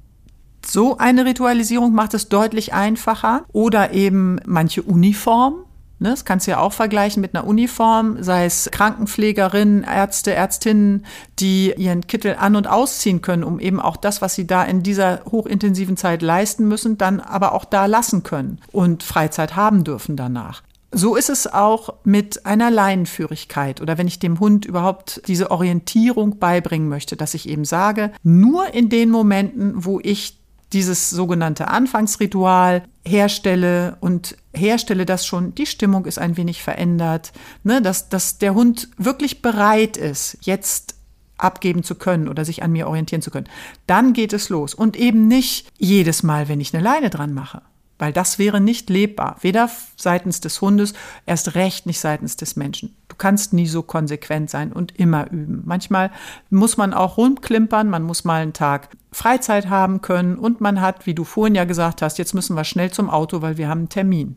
so eine Ritualisierung macht es deutlich einfacher. Oder eben manche Uniform. Ne, das kannst du ja auch vergleichen mit einer Uniform, sei es Krankenpflegerinnen, Ärzte, Ärztinnen, die ihren Kittel an- und ausziehen können, um eben auch das, was sie da in dieser hochintensiven Zeit leisten müssen, dann aber auch da lassen können und Freizeit haben dürfen danach. So ist es auch mit einer Leinenführigkeit oder wenn ich dem Hund überhaupt diese Orientierung beibringen möchte, dass ich eben sage, nur in den Momenten, wo ich dieses sogenannte Anfangsritual herstelle und herstelle, dass schon die Stimmung ist ein wenig verändert, ne, dass, dass der Hund wirklich bereit ist, jetzt abgeben zu können oder sich an mir orientieren zu können. Dann geht es los und eben nicht jedes Mal, wenn ich eine Leine dran mache weil das wäre nicht lebbar, weder seitens des Hundes, erst recht nicht seitens des Menschen. Du kannst nie so konsequent sein und immer üben. Manchmal muss man auch rumklimpern, man muss mal einen Tag Freizeit haben können und man hat, wie du vorhin ja gesagt hast, jetzt müssen wir schnell zum Auto, weil wir haben einen Termin.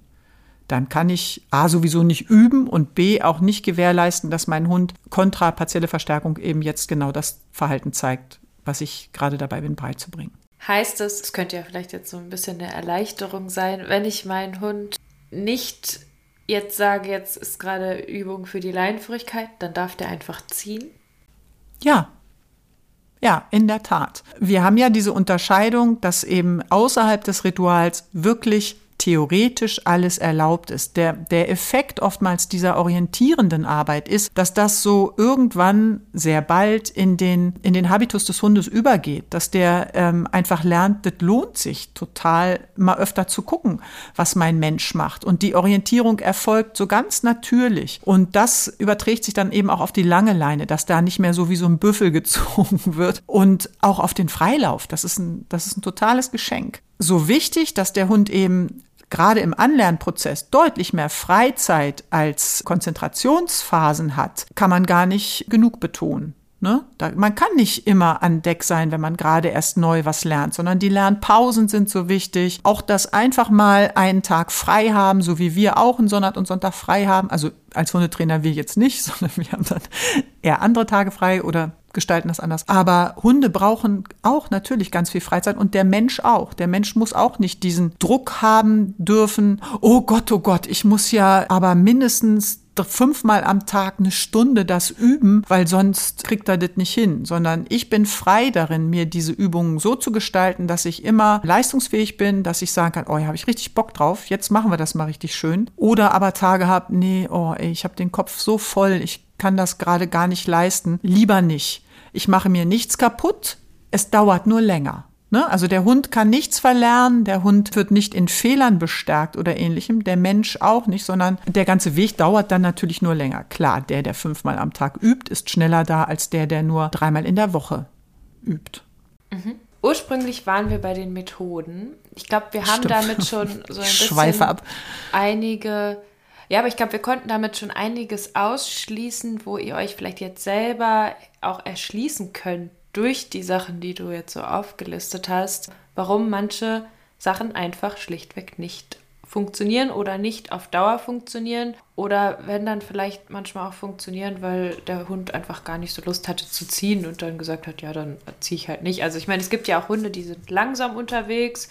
Dann kann ich A sowieso nicht üben und B auch nicht gewährleisten, dass mein Hund kontra partielle Verstärkung eben jetzt genau das Verhalten zeigt, was ich gerade dabei bin beizubringen heißt es, es könnte ja vielleicht jetzt so ein bisschen eine Erleichterung sein, wenn ich meinen Hund nicht jetzt sage, jetzt ist gerade Übung für die Leinenführigkeit, dann darf der einfach ziehen? Ja. Ja, in der Tat. Wir haben ja diese Unterscheidung, dass eben außerhalb des Rituals wirklich theoretisch alles erlaubt ist. Der, der Effekt oftmals dieser orientierenden Arbeit ist, dass das so irgendwann sehr bald in den, in den Habitus des Hundes übergeht, dass der ähm, einfach lernt, das lohnt sich total mal öfter zu gucken, was mein Mensch macht. Und die Orientierung erfolgt so ganz natürlich. Und das überträgt sich dann eben auch auf die lange Leine, dass da nicht mehr so wie so ein Büffel gezogen wird und auch auf den Freilauf. Das ist ein, das ist ein totales Geschenk. So wichtig, dass der Hund eben gerade im Anlernprozess deutlich mehr Freizeit als Konzentrationsphasen hat, kann man gar nicht genug betonen. Ne? Da, man kann nicht immer an Deck sein, wenn man gerade erst neu was lernt, sondern die Lernpausen sind so wichtig. Auch das einfach mal einen Tag frei haben, so wie wir auch einen Sonntag und Sonntag frei haben. Also als Hundetrainer wir jetzt nicht, sondern wir haben dann eher andere Tage frei oder gestalten das anders. Aber Hunde brauchen auch natürlich ganz viel Freizeit und der Mensch auch. Der Mensch muss auch nicht diesen Druck haben dürfen. Oh Gott, oh Gott, ich muss ja aber mindestens fünfmal am Tag eine Stunde das üben, weil sonst kriegt er das nicht hin, sondern ich bin frei darin, mir diese Übungen so zu gestalten, dass ich immer leistungsfähig bin, dass ich sagen kann, oh, hier habe ich richtig Bock drauf, jetzt machen wir das mal richtig schön. Oder aber Tage habe, nee, oh, ey, ich habe den Kopf so voll, ich kann das gerade gar nicht leisten, lieber nicht. Ich mache mir nichts kaputt, es dauert nur länger. Ne? Also der Hund kann nichts verlernen, der Hund wird nicht in Fehlern bestärkt oder ähnlichem, der Mensch auch nicht, sondern der ganze Weg dauert dann natürlich nur länger. Klar, der, der fünfmal am Tag übt, ist schneller da als der, der nur dreimal in der Woche übt. Mhm. Ursprünglich waren wir bei den Methoden. Ich glaube, wir haben Stimmt. damit schon so ein bisschen ab. einige ja, aber ich glaube, wir konnten damit schon einiges ausschließen, wo ihr euch vielleicht jetzt selber auch erschließen könnt durch die Sachen, die du jetzt so aufgelistet hast, warum manche Sachen einfach schlichtweg nicht funktionieren oder nicht auf Dauer funktionieren oder wenn dann vielleicht manchmal auch funktionieren, weil der Hund einfach gar nicht so Lust hatte zu ziehen und dann gesagt hat, ja, dann ziehe ich halt nicht. Also ich meine, es gibt ja auch Hunde, die sind langsam unterwegs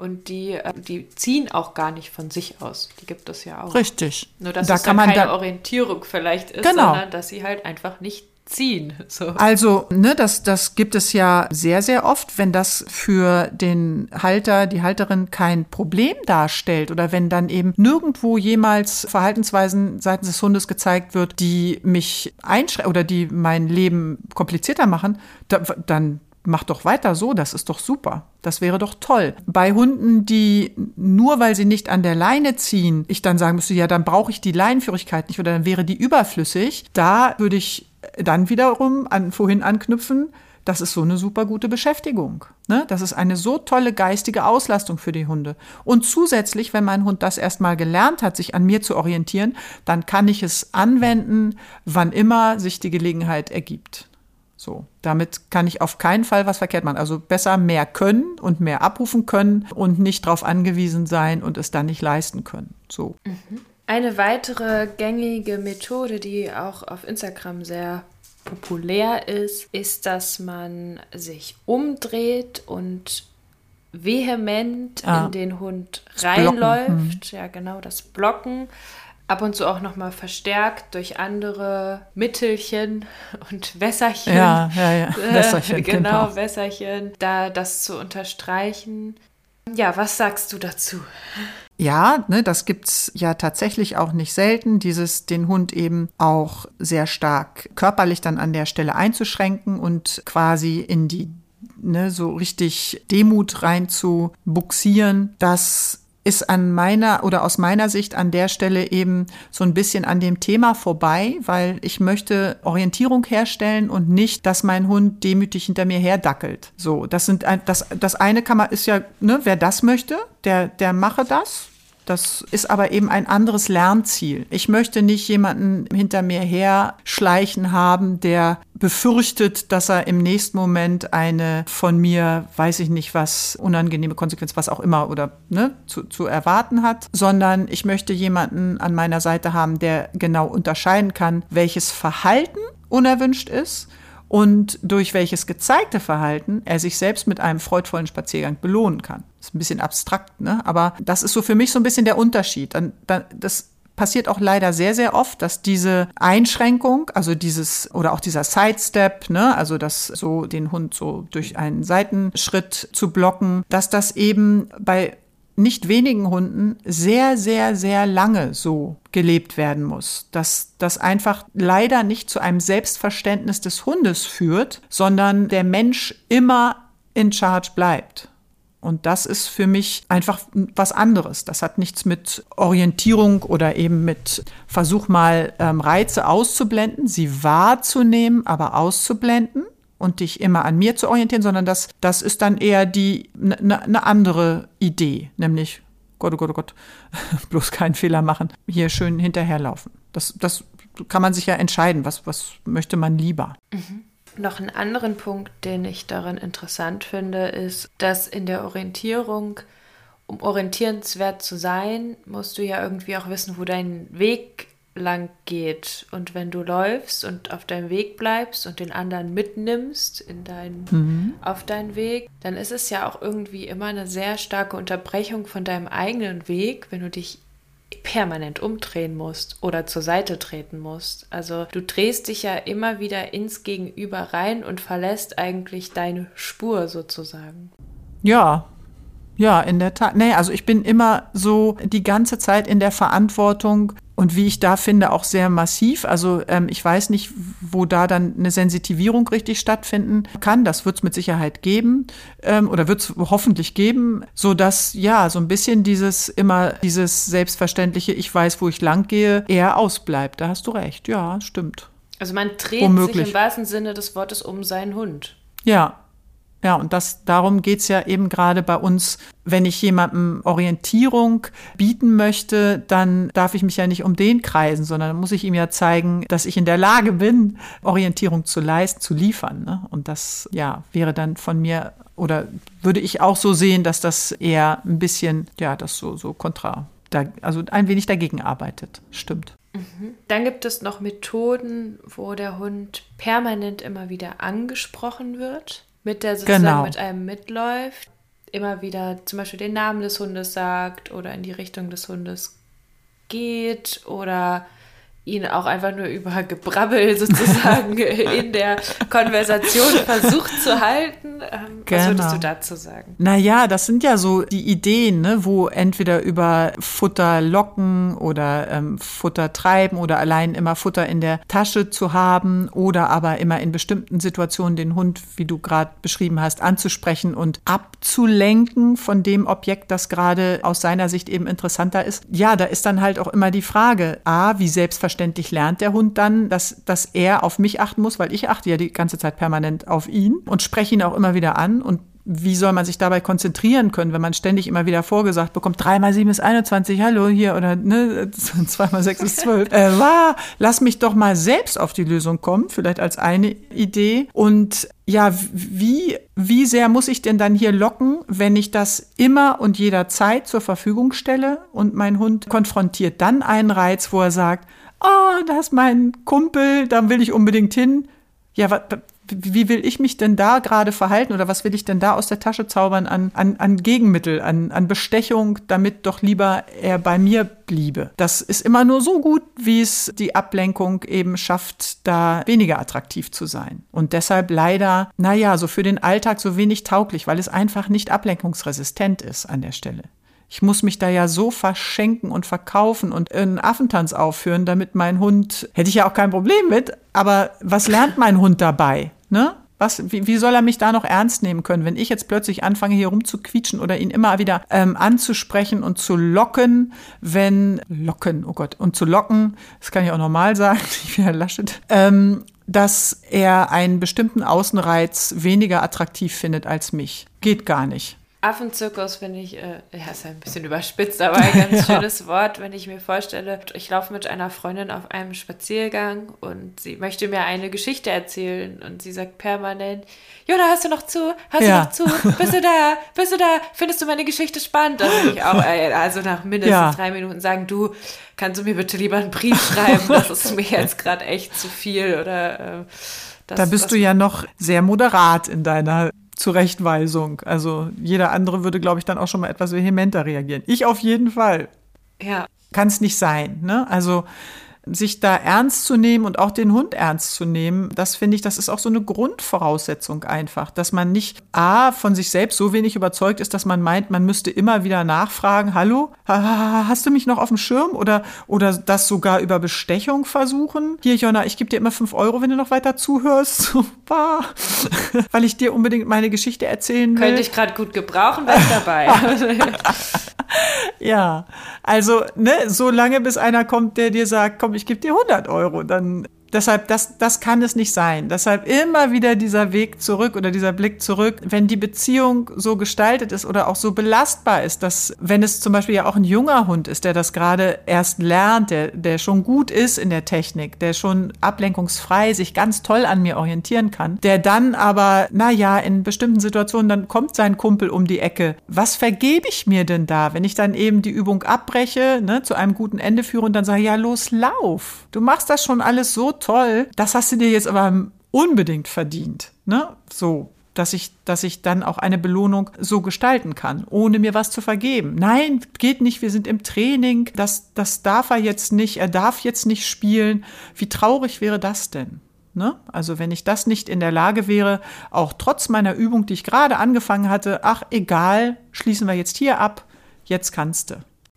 und die, äh, die ziehen auch gar nicht von sich aus. Die gibt es ja auch. Richtig. Nur dass da es dann keine da Orientierung vielleicht ist, genau. sondern dass sie halt einfach nicht ziehen. So. Also, ne, das, das gibt es ja sehr, sehr oft, wenn das für den Halter, die Halterin kein Problem darstellt oder wenn dann eben nirgendwo jemals Verhaltensweisen seitens des Hundes gezeigt wird, die mich einschränken oder die mein Leben komplizierter machen, da, dann mach doch weiter so, das ist doch super. Das wäre doch toll. Bei Hunden, die nur weil sie nicht an der Leine ziehen, ich dann sagen müsste, ja, dann brauche ich die Leinenführigkeit nicht oder dann wäre die überflüssig, da würde ich dann wiederum an vorhin anknüpfen, das ist so eine super gute Beschäftigung. Ne? Das ist eine so tolle geistige Auslastung für die Hunde. Und zusätzlich, wenn mein Hund das erstmal gelernt hat, sich an mir zu orientieren, dann kann ich es anwenden, wann immer sich die Gelegenheit ergibt. So, damit kann ich auf keinen Fall was verkehrt machen. Also besser mehr können und mehr abrufen können und nicht darauf angewiesen sein und es dann nicht leisten können. So. Mhm. Eine weitere gängige Methode, die auch auf Instagram sehr populär ist, ist, dass man sich umdreht und vehement ah, in den Hund reinläuft. Hm. Ja, genau, das Blocken. Ab und zu auch nochmal verstärkt durch andere Mittelchen und Wässerchen. Ja, ja, ja. Wässerchen. genau, genau, Wässerchen. Da das zu unterstreichen. Ja, was sagst du dazu? Ja, ne, das gibt's ja tatsächlich auch nicht selten, dieses den Hund eben auch sehr stark körperlich dann an der Stelle einzuschränken und quasi in die ne, so richtig Demut rein zu buxieren. Das ist an meiner oder aus meiner Sicht an der Stelle eben so ein bisschen an dem Thema vorbei, weil ich möchte Orientierung herstellen und nicht, dass mein Hund demütig hinter mir herdackelt. So, das sind das das eine kann man ist ja, ne, wer das möchte, der der mache das. Das ist aber eben ein anderes Lernziel. Ich möchte nicht jemanden hinter mir her schleichen haben, der befürchtet, dass er im nächsten Moment eine von mir, weiß ich nicht was, unangenehme Konsequenz, was auch immer oder ne, zu, zu erwarten hat, sondern ich möchte jemanden an meiner Seite haben, der genau unterscheiden kann, welches Verhalten unerwünscht ist und durch welches gezeigte Verhalten er sich selbst mit einem freudvollen Spaziergang belohnen kann. Ist ein bisschen abstrakt, ne? aber das ist so für mich so ein bisschen der Unterschied. Dann, dann, das passiert auch leider sehr, sehr oft, dass diese Einschränkung, also dieses oder auch dieser Sidestep, ne, also das so den Hund so durch einen Seitenschritt zu blocken, dass das eben bei nicht wenigen Hunden sehr, sehr, sehr lange so gelebt werden muss. Dass das einfach leider nicht zu einem Selbstverständnis des Hundes führt, sondern der Mensch immer in Charge bleibt. Und das ist für mich einfach was anderes. Das hat nichts mit Orientierung oder eben mit Versuch mal ähm, Reize auszublenden, sie wahrzunehmen, aber auszublenden, und dich immer an mir zu orientieren, sondern das, das ist dann eher die eine ne andere Idee, nämlich Gott, oh Gott, oh Gott, bloß keinen Fehler machen, hier schön hinterherlaufen. Das, das kann man sich ja entscheiden, was, was möchte man lieber. Mhm. Noch einen anderen Punkt, den ich darin interessant finde, ist, dass in der Orientierung, um orientierenswert zu sein, musst du ja irgendwie auch wissen, wo dein Weg lang geht. Und wenn du läufst und auf deinem Weg bleibst und den anderen mitnimmst in dein, mhm. auf deinen Weg, dann ist es ja auch irgendwie immer eine sehr starke Unterbrechung von deinem eigenen Weg, wenn du dich permanent umdrehen musst oder zur Seite treten musst. Also du drehst dich ja immer wieder ins Gegenüber rein und verlässt eigentlich deine Spur sozusagen. Ja, ja, in der Tat. Nee, also ich bin immer so die ganze Zeit in der Verantwortung und wie ich da finde, auch sehr massiv. Also ähm, ich weiß nicht, wo da dann eine Sensitivierung richtig stattfinden kann. Das wird es mit Sicherheit geben ähm, oder wird es hoffentlich geben, so dass ja so ein bisschen dieses immer dieses selbstverständliche, ich weiß, wo ich lang gehe, eher ausbleibt. Da hast du recht. Ja, stimmt. Also man dreht Womöglich. sich im wahrsten Sinne des Wortes um seinen Hund. Ja, ja, und das, darum geht's ja eben gerade bei uns. Wenn ich jemandem Orientierung bieten möchte, dann darf ich mich ja nicht um den kreisen, sondern muss ich ihm ja zeigen, dass ich in der Lage bin, Orientierung zu leisten, zu liefern. Ne? Und das, ja, wäre dann von mir oder würde ich auch so sehen, dass das eher ein bisschen, ja, das so, so kontra, da, also ein wenig dagegen arbeitet. Stimmt. Mhm. Dann gibt es noch Methoden, wo der Hund permanent immer wieder angesprochen wird mit der sozusagen genau. mit einem mitläuft, immer wieder zum Beispiel den Namen des Hundes sagt oder in die Richtung des Hundes geht oder ihn auch einfach nur über Gebrabbel sozusagen in der Konversation versucht zu halten. Ähm, genau. Was würdest du genau. dazu sagen? Naja, das sind ja so die Ideen, ne, wo entweder über Futter locken oder ähm, Futter treiben oder allein immer Futter in der Tasche zu haben oder aber immer in bestimmten Situationen den Hund, wie du gerade beschrieben hast, anzusprechen und abzulenken von dem Objekt, das gerade aus seiner Sicht eben interessanter ist. Ja, da ist dann halt auch immer die Frage, a, wie selbstverständlich selbstverständlich lernt der Hund dann, dass, dass er auf mich achten muss, weil ich achte ja die ganze Zeit permanent auf ihn und spreche ihn auch immer wieder an und wie soll man sich dabei konzentrieren können, wenn man ständig immer wieder vorgesagt bekommt, 3 mal 7 ist 21, hallo hier, oder ne, 2 mal 6 ist 12. äh, wow, lass mich doch mal selbst auf die Lösung kommen, vielleicht als eine Idee. Und ja, wie, wie sehr muss ich denn dann hier locken, wenn ich das immer und jederzeit zur Verfügung stelle und mein Hund konfrontiert dann einen Reiz, wo er sagt, oh, da ist mein Kumpel, da will ich unbedingt hin. Ja, wie will ich mich denn da gerade verhalten oder was will ich denn da aus der Tasche zaubern an, an, an Gegenmittel, an, an Bestechung, damit doch lieber er bei mir bliebe? Das ist immer nur so gut, wie es die Ablenkung eben schafft, da weniger attraktiv zu sein. Und deshalb leider, naja, so für den Alltag so wenig tauglich, weil es einfach nicht ablenkungsresistent ist an der Stelle. Ich muss mich da ja so verschenken und verkaufen und einen Affentanz aufführen, damit mein Hund, hätte ich ja auch kein Problem mit, aber was lernt mein Hund dabei? Ne? Was, wie, wie soll er mich da noch ernst nehmen können, wenn ich jetzt plötzlich anfange, hier rumzuquietschen oder ihn immer wieder ähm, anzusprechen und zu locken, wenn, locken, oh Gott, und zu locken, das kann ich auch normal sagen, ich bin Herr Laschet, ähm, dass er einen bestimmten Außenreiz weniger attraktiv findet als mich. Geht gar nicht. Affenzirkus finde ich, äh, ja, ist ein bisschen überspitzt, aber ein ganz ja. schönes Wort, wenn ich mir vorstelle, ich laufe mit einer Freundin auf einem Spaziergang und sie möchte mir eine Geschichte erzählen und sie sagt permanent, Jona, hast du noch zu? Hast ja. du noch zu? Bist du da? Bist du da? Findest du meine Geschichte spannend? Dann würde ich auch, äh, also nach mindestens ja. drei Minuten sagen, du, kannst du mir bitte lieber einen Brief schreiben? Das ist mir jetzt gerade echt zu viel oder äh, das, da bist du ja noch sehr moderat in deiner Zurechtweisung. Also jeder andere würde, glaube ich, dann auch schon mal etwas vehementer reagieren. Ich auf jeden Fall. Ja. Kann es nicht sein. Ne? Also sich da ernst zu nehmen und auch den Hund ernst zu nehmen, das finde ich, das ist auch so eine Grundvoraussetzung einfach, dass man nicht A, von sich selbst so wenig überzeugt ist, dass man meint, man müsste immer wieder nachfragen, hallo, hast du mich noch auf dem Schirm oder, oder das sogar über Bestechung versuchen? Hier, Jonna, ich gebe dir immer fünf Euro, wenn du noch weiter zuhörst. Super. Weil ich dir unbedingt meine Geschichte erzählen will. Könnte ich gerade gut gebrauchen, was dabei. ja, also, ne, so lange bis einer kommt, der dir sagt, komm, ich gebe dir 100 Euro, dann Deshalb, das, das kann es nicht sein. Deshalb immer wieder dieser Weg zurück oder dieser Blick zurück, wenn die Beziehung so gestaltet ist oder auch so belastbar ist, dass wenn es zum Beispiel ja auch ein junger Hund ist, der das gerade erst lernt, der, der schon gut ist in der Technik, der schon ablenkungsfrei sich ganz toll an mir orientieren kann, der dann aber, na ja, in bestimmten Situationen, dann kommt sein Kumpel um die Ecke. Was vergebe ich mir denn da, wenn ich dann eben die Übung abbreche, ne, zu einem guten Ende führe und dann sage, ja, los, lauf. Du machst das schon alles so toll, das hast du dir jetzt aber unbedingt verdient. Ne? So, dass ich, dass ich dann auch eine Belohnung so gestalten kann, ohne mir was zu vergeben. Nein, geht nicht, wir sind im Training, das, das darf er jetzt nicht, er darf jetzt nicht spielen. Wie traurig wäre das denn? Ne? Also wenn ich das nicht in der Lage wäre, auch trotz meiner Übung, die ich gerade angefangen hatte, ach egal, schließen wir jetzt hier ab, jetzt kannst du.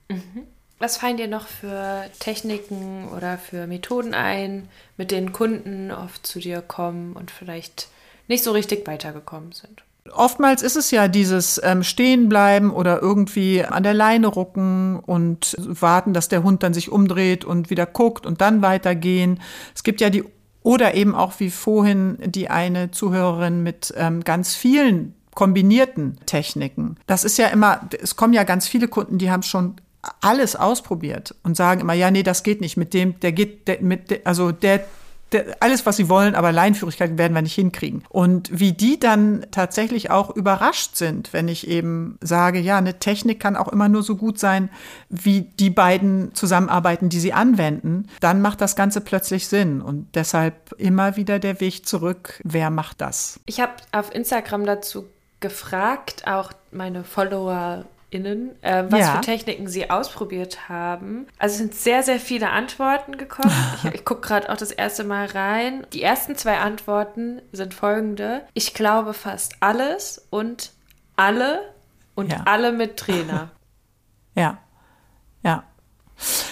Mhm. Was fallen dir noch für Techniken oder für Methoden ein, mit denen Kunden oft zu dir kommen und vielleicht nicht so richtig weitergekommen sind? Oftmals ist es ja dieses ähm, Stehenbleiben oder irgendwie an der Leine rucken und warten, dass der Hund dann sich umdreht und wieder guckt und dann weitergehen. Es gibt ja die, oder eben auch wie vorhin die eine Zuhörerin mit ähm, ganz vielen kombinierten Techniken. Das ist ja immer, es kommen ja ganz viele Kunden, die haben schon alles ausprobiert und sagen immer, ja, nee, das geht nicht mit dem, der geht, der, mit, der, also der, der, alles, was sie wollen, aber Leinführigkeit werden wir nicht hinkriegen. Und wie die dann tatsächlich auch überrascht sind, wenn ich eben sage, ja, eine Technik kann auch immer nur so gut sein, wie die beiden zusammenarbeiten, die sie anwenden, dann macht das Ganze plötzlich Sinn. Und deshalb immer wieder der Weg zurück, wer macht das? Ich habe auf Instagram dazu gefragt, auch meine Follower innen, äh, was ja. für Techniken sie ausprobiert haben. Also es sind sehr, sehr viele Antworten gekommen. ich, ich gucke gerade auch das erste Mal rein. Die ersten zwei Antworten sind folgende. Ich glaube fast alles und alle und ja. alle mit Trainer. ja. Ja.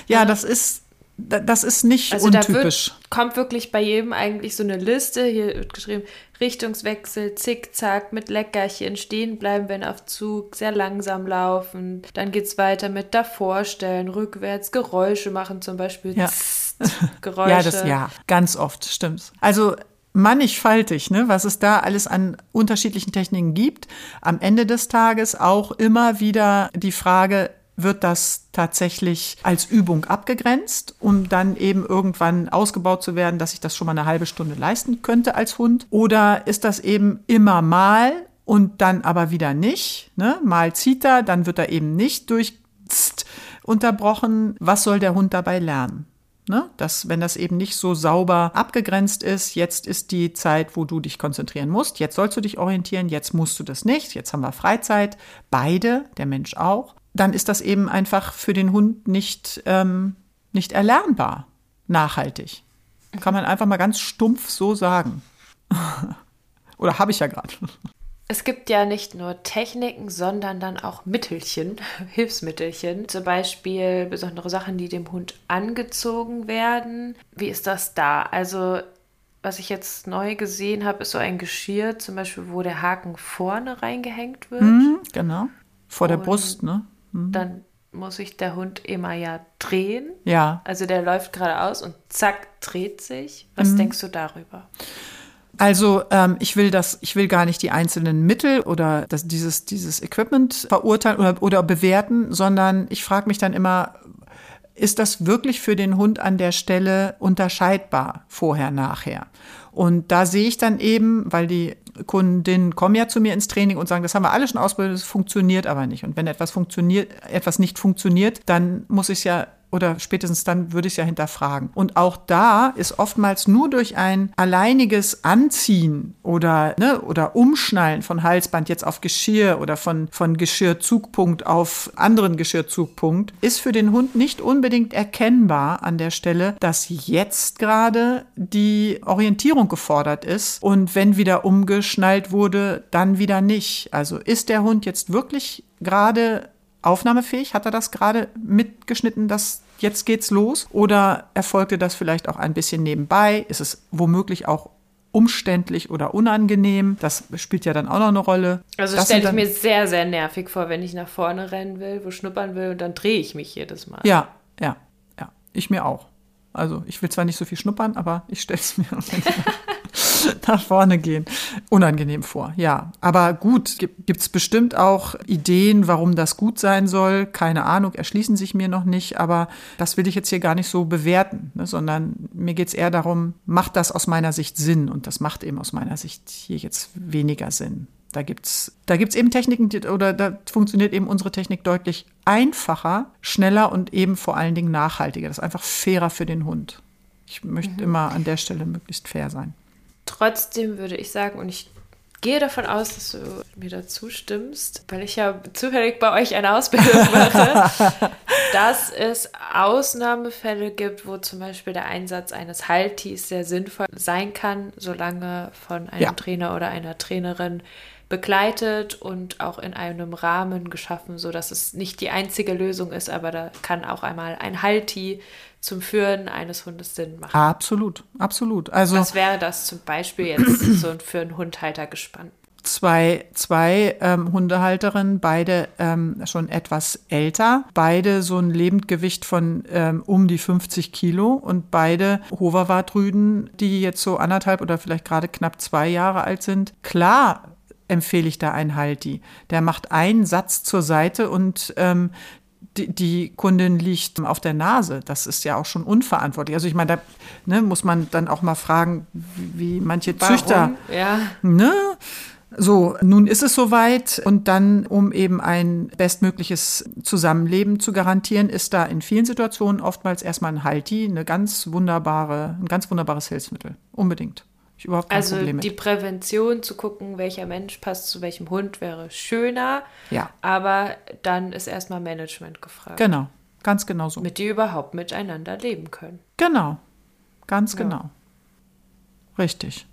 Ja, das ist das ist nicht also untypisch. Da wird, kommt wirklich bei jedem eigentlich so eine Liste. Hier wird geschrieben, Richtungswechsel, Zickzack, mit Leckerchen, stehen bleiben, wenn auf Zug, sehr langsam laufen. Dann geht es weiter mit davor stellen, rückwärts, Geräusche machen, zum Beispiel ja. Geräusche. ja, das ja, ganz oft, stimmt. Also mannigfaltig, ne, was es da alles an unterschiedlichen Techniken gibt. Am Ende des Tages auch immer wieder die Frage, wird das tatsächlich als Übung abgegrenzt, um dann eben irgendwann ausgebaut zu werden, dass ich das schon mal eine halbe Stunde leisten könnte als Hund? Oder ist das eben immer mal und dann aber wieder nicht? Ne? Mal zieht er, dann wird er eben nicht durch unterbrochen. Was soll der Hund dabei lernen? Ne? Dass, wenn das eben nicht so sauber abgegrenzt ist, jetzt ist die Zeit, wo du dich konzentrieren musst, jetzt sollst du dich orientieren, jetzt musst du das nicht, jetzt haben wir Freizeit, beide, der Mensch auch dann ist das eben einfach für den Hund nicht, ähm, nicht erlernbar, nachhaltig. Kann man einfach mal ganz stumpf so sagen. Oder habe ich ja gerade. Es gibt ja nicht nur Techniken, sondern dann auch Mittelchen, Hilfsmittelchen. Zum Beispiel besondere Sachen, die dem Hund angezogen werden. Wie ist das da? Also, was ich jetzt neu gesehen habe, ist so ein Geschirr, zum Beispiel, wo der Haken vorne reingehängt wird. Mhm, genau. Vor Und der Brust, ne? Mhm. Dann muss sich der Hund immer ja drehen. Ja. Also der läuft geradeaus und zack, dreht sich. Was mhm. denkst du darüber? Also ähm, ich will das, ich will gar nicht die einzelnen Mittel oder das, dieses, dieses Equipment verurteilen oder, oder bewerten, sondern ich frage mich dann immer, ist das wirklich für den Hund an der Stelle unterscheidbar vorher, nachher? Und da sehe ich dann eben, weil die Kundinnen kommen ja zu mir ins Training und sagen, das haben wir alle schon ausprobiert, das funktioniert aber nicht. Und wenn etwas funktioniert, etwas nicht funktioniert, dann muss ich es ja oder spätestens dann würde ich es ja hinterfragen. Und auch da ist oftmals nur durch ein alleiniges Anziehen oder, ne, oder Umschnallen von Halsband jetzt auf Geschirr oder von, von Geschirrzugpunkt auf anderen Geschirrzugpunkt, ist für den Hund nicht unbedingt erkennbar an der Stelle, dass jetzt gerade die Orientierung gefordert ist und wenn wieder umgeschnallt wurde, dann wieder nicht. Also ist der Hund jetzt wirklich gerade aufnahmefähig? Hat er das gerade mitgeschnitten, dass jetzt geht's los? Oder erfolgte das vielleicht auch ein bisschen nebenbei? Ist es womöglich auch umständlich oder unangenehm. Das spielt ja dann auch noch eine Rolle. Also das stelle ich mir sehr, sehr nervig vor, wenn ich nach vorne rennen will, wo schnuppern will und dann drehe ich mich jedes Mal. Ja, ja, ja. Ich mir auch. Also ich will zwar nicht so viel schnuppern, aber ich stelle es mir nach vorne gehen unangenehm vor. Ja, aber gut, gibt es bestimmt auch Ideen, warum das gut sein soll. Keine Ahnung, erschließen sich mir noch nicht, aber das will ich jetzt hier gar nicht so bewerten, ne, sondern mir geht es eher darum, macht das aus meiner Sicht Sinn? Und das macht eben aus meiner Sicht hier jetzt weniger Sinn. Da gibt's, da gibt's eben Techniken, die, oder da funktioniert eben unsere Technik deutlich einfacher, schneller und eben vor allen Dingen nachhaltiger. Das ist einfach fairer für den Hund. Ich möchte mhm. immer an der Stelle möglichst fair sein. Trotzdem würde ich sagen, und ich gehe davon aus, dass du mir dazu stimmst, weil ich ja zufällig bei euch eine Ausbildung mache, dass es Ausnahmefälle gibt, wo zum Beispiel der Einsatz eines Haltis sehr sinnvoll sein kann, solange von einem ja. Trainer oder einer Trainerin begleitet und auch in einem Rahmen geschaffen, sodass es nicht die einzige Lösung ist, aber da kann auch einmal ein Halti zum Führen eines Hundes Sinn machen. Absolut, absolut. Also was wäre das zum Beispiel jetzt so für einen Hundhalter gespannt? Zwei, zwei ähm, Hundehalterinnen, beide ähm, schon etwas älter, beide so ein Lebendgewicht von ähm, um die 50 Kilo und beide Hoverwart-Rüden, die jetzt so anderthalb oder vielleicht gerade knapp zwei Jahre alt sind. Klar empfehle ich da einen Halti. Der macht einen Satz zur Seite und ähm, die, die, Kundin liegt auf der Nase. Das ist ja auch schon unverantwortlich. Also ich meine, da ne, muss man dann auch mal fragen, wie, manche Warum? Züchter. Ja. Ne? So, nun ist es soweit und dann, um eben ein bestmögliches Zusammenleben zu garantieren, ist da in vielen Situationen oftmals erstmal ein Halti, eine ganz wunderbare, ein ganz wunderbares Hilfsmittel. Unbedingt. Ich überhaupt kein also Problem mit. die Prävention zu gucken, welcher Mensch passt zu welchem Hund, wäre schöner. Ja. Aber dann ist erstmal Management gefragt. Genau, ganz genau so. Mit die überhaupt miteinander leben können. Genau, ganz ja. genau. Richtig.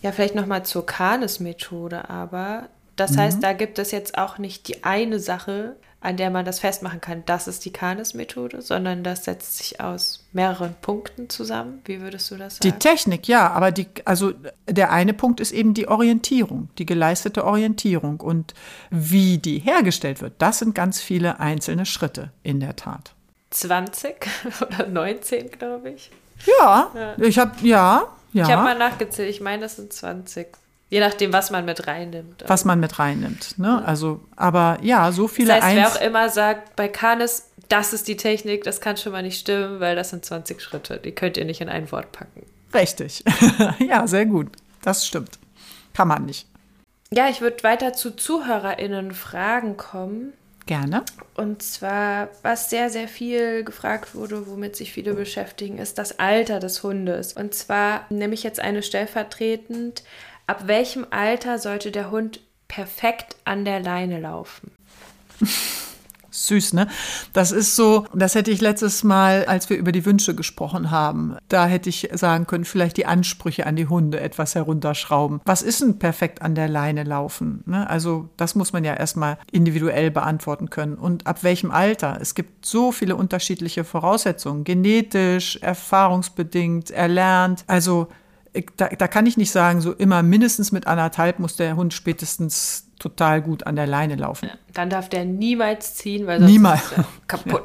Ja, vielleicht nochmal zur Kanes-Methode, aber das mhm. heißt, da gibt es jetzt auch nicht die eine Sache, an der man das festmachen kann, das ist die Kanes-Methode, sondern das setzt sich aus mehreren Punkten zusammen. Wie würdest du das sagen? Die Technik, ja, aber die, also der eine Punkt ist eben die Orientierung, die geleistete Orientierung und wie die hergestellt wird. Das sind ganz viele einzelne Schritte in der Tat. 20 oder 19, glaube ich. Ja, ja. ich habe ja, ja. Ich habe mal nachgezählt. Ich meine, das sind 20. Je nachdem, was man mit reinnimmt. Was man mit reinnimmt. Ne? Also, aber ja, so viele. Das heißt, wer auch immer sagt, bei Canis, das ist die Technik, das kann schon mal nicht stimmen, weil das sind 20 Schritte. Die könnt ihr nicht in ein Wort packen. Richtig. ja, sehr gut. Das stimmt. Kann man nicht. Ja, ich würde weiter zu ZuhörerInnen Fragen kommen. Gerne. Und zwar, was sehr, sehr viel gefragt wurde, womit sich viele beschäftigen, ist das Alter des Hundes. Und zwar nehme ich jetzt eine stellvertretend Ab welchem Alter sollte der Hund perfekt an der Leine laufen? Süß, ne? Das ist so, das hätte ich letztes Mal, als wir über die Wünsche gesprochen haben, da hätte ich sagen können, vielleicht die Ansprüche an die Hunde etwas herunterschrauben. Was ist denn perfekt an der Leine laufen? Ne? Also das muss man ja erstmal individuell beantworten können. Und ab welchem Alter? Es gibt so viele unterschiedliche Voraussetzungen, genetisch, erfahrungsbedingt, erlernt. Also da, da kann ich nicht sagen, so immer mindestens mit anderthalb muss der Hund spätestens total gut an der Leine laufen. Ja, dann darf der niemals ziehen, weil sonst niemals. ist er kaputt.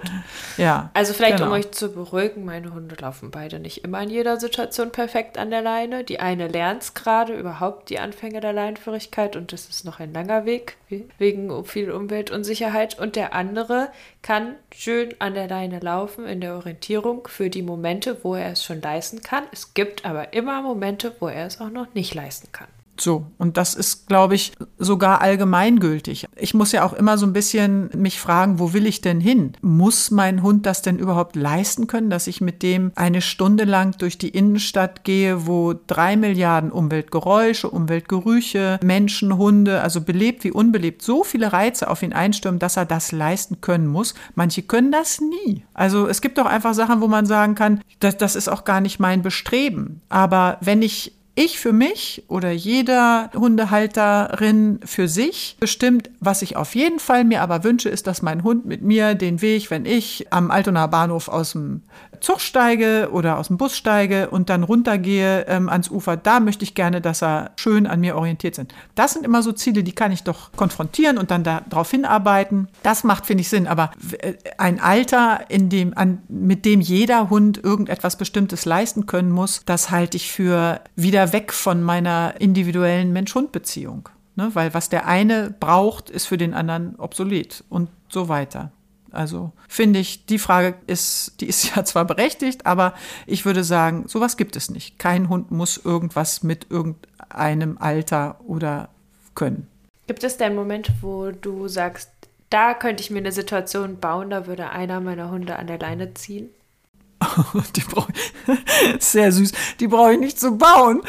ja. Also vielleicht, genau. um euch zu beruhigen, meine Hunde laufen beide nicht immer in jeder Situation perfekt an der Leine. Die eine lernt es gerade, überhaupt die Anfänge der Leinführigkeit und das ist noch ein langer Weg, wegen viel Umweltunsicherheit. Und der andere kann schön an der Leine laufen in der Orientierung für die Momente, wo er es schon leisten kann. Es gibt aber immer Momente, wo er es auch noch nicht leisten kann. So, und das ist, glaube ich, sogar allgemeingültig. Ich muss ja auch immer so ein bisschen mich fragen, wo will ich denn hin? Muss mein Hund das denn überhaupt leisten können, dass ich mit dem eine Stunde lang durch die Innenstadt gehe, wo drei Milliarden Umweltgeräusche, Umweltgerüche, Menschen, Hunde, also belebt wie unbelebt, so viele Reize auf ihn einstürmen, dass er das leisten können muss. Manche können das nie. Also es gibt doch einfach Sachen, wo man sagen kann, das, das ist auch gar nicht mein Bestreben. Aber wenn ich ich für mich oder jeder Hundehalterin für sich bestimmt, was ich auf jeden Fall mir aber wünsche, ist, dass mein Hund mit mir den Weg, wenn ich am Altonaer Bahnhof aus dem Zug steige oder aus dem Bus steige und dann runtergehe ähm, ans Ufer, da möchte ich gerne, dass er schön an mir orientiert sind. Das sind immer so Ziele, die kann ich doch konfrontieren und dann darauf hinarbeiten. Das macht, finde ich, Sinn. Aber äh, ein Alter, in dem, an, mit dem jeder Hund irgendetwas Bestimmtes leisten können muss, das halte ich für wieder weg von meiner individuellen Mensch-Hund-Beziehung. Ne? Weil was der eine braucht, ist für den anderen obsolet und so weiter. Also finde ich, die Frage ist, die ist ja zwar berechtigt, aber ich würde sagen, sowas gibt es nicht. Kein Hund muss irgendwas mit irgendeinem Alter oder können. Gibt es denn Momente, wo du sagst, da könnte ich mir eine Situation bauen, da würde einer meiner Hunde an der Leine ziehen? die brauche ich, sehr süß. Die brauche ich nicht zu bauen.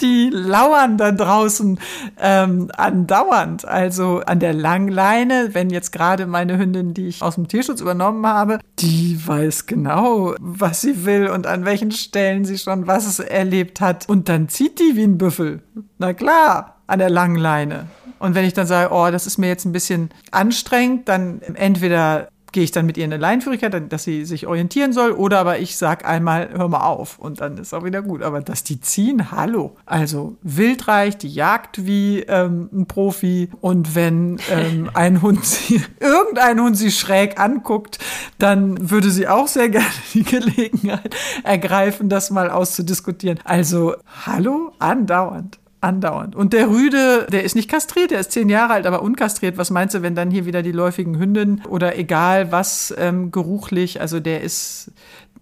Die, die lauern da draußen ähm, andauernd. Also an der Langleine, wenn jetzt gerade meine Hündin, die ich aus dem Tierschutz übernommen habe, die weiß genau, was sie will und an welchen Stellen sie schon was erlebt hat. Und dann zieht die wie ein Büffel. Na klar, an der Langleine. Und wenn ich dann sage, oh, das ist mir jetzt ein bisschen anstrengend, dann entweder gehe ich dann mit ihr in eine Leinführigkeit, dass sie sich orientieren soll, oder aber ich sag einmal, hör mal auf und dann ist auch wieder gut. Aber dass die ziehen, hallo. Also wildreich, die jagt wie ähm, ein Profi und wenn ähm, ein Hund sie, irgendein Hund sie schräg anguckt, dann würde sie auch sehr gerne die Gelegenheit ergreifen, das mal auszudiskutieren. Also hallo, andauernd. Andauernd. Und der Rüde, der ist nicht kastriert, der ist zehn Jahre alt, aber unkastriert. Was meinst du, wenn dann hier wieder die läufigen Hündinnen oder egal was ähm, geruchlich, also der ist,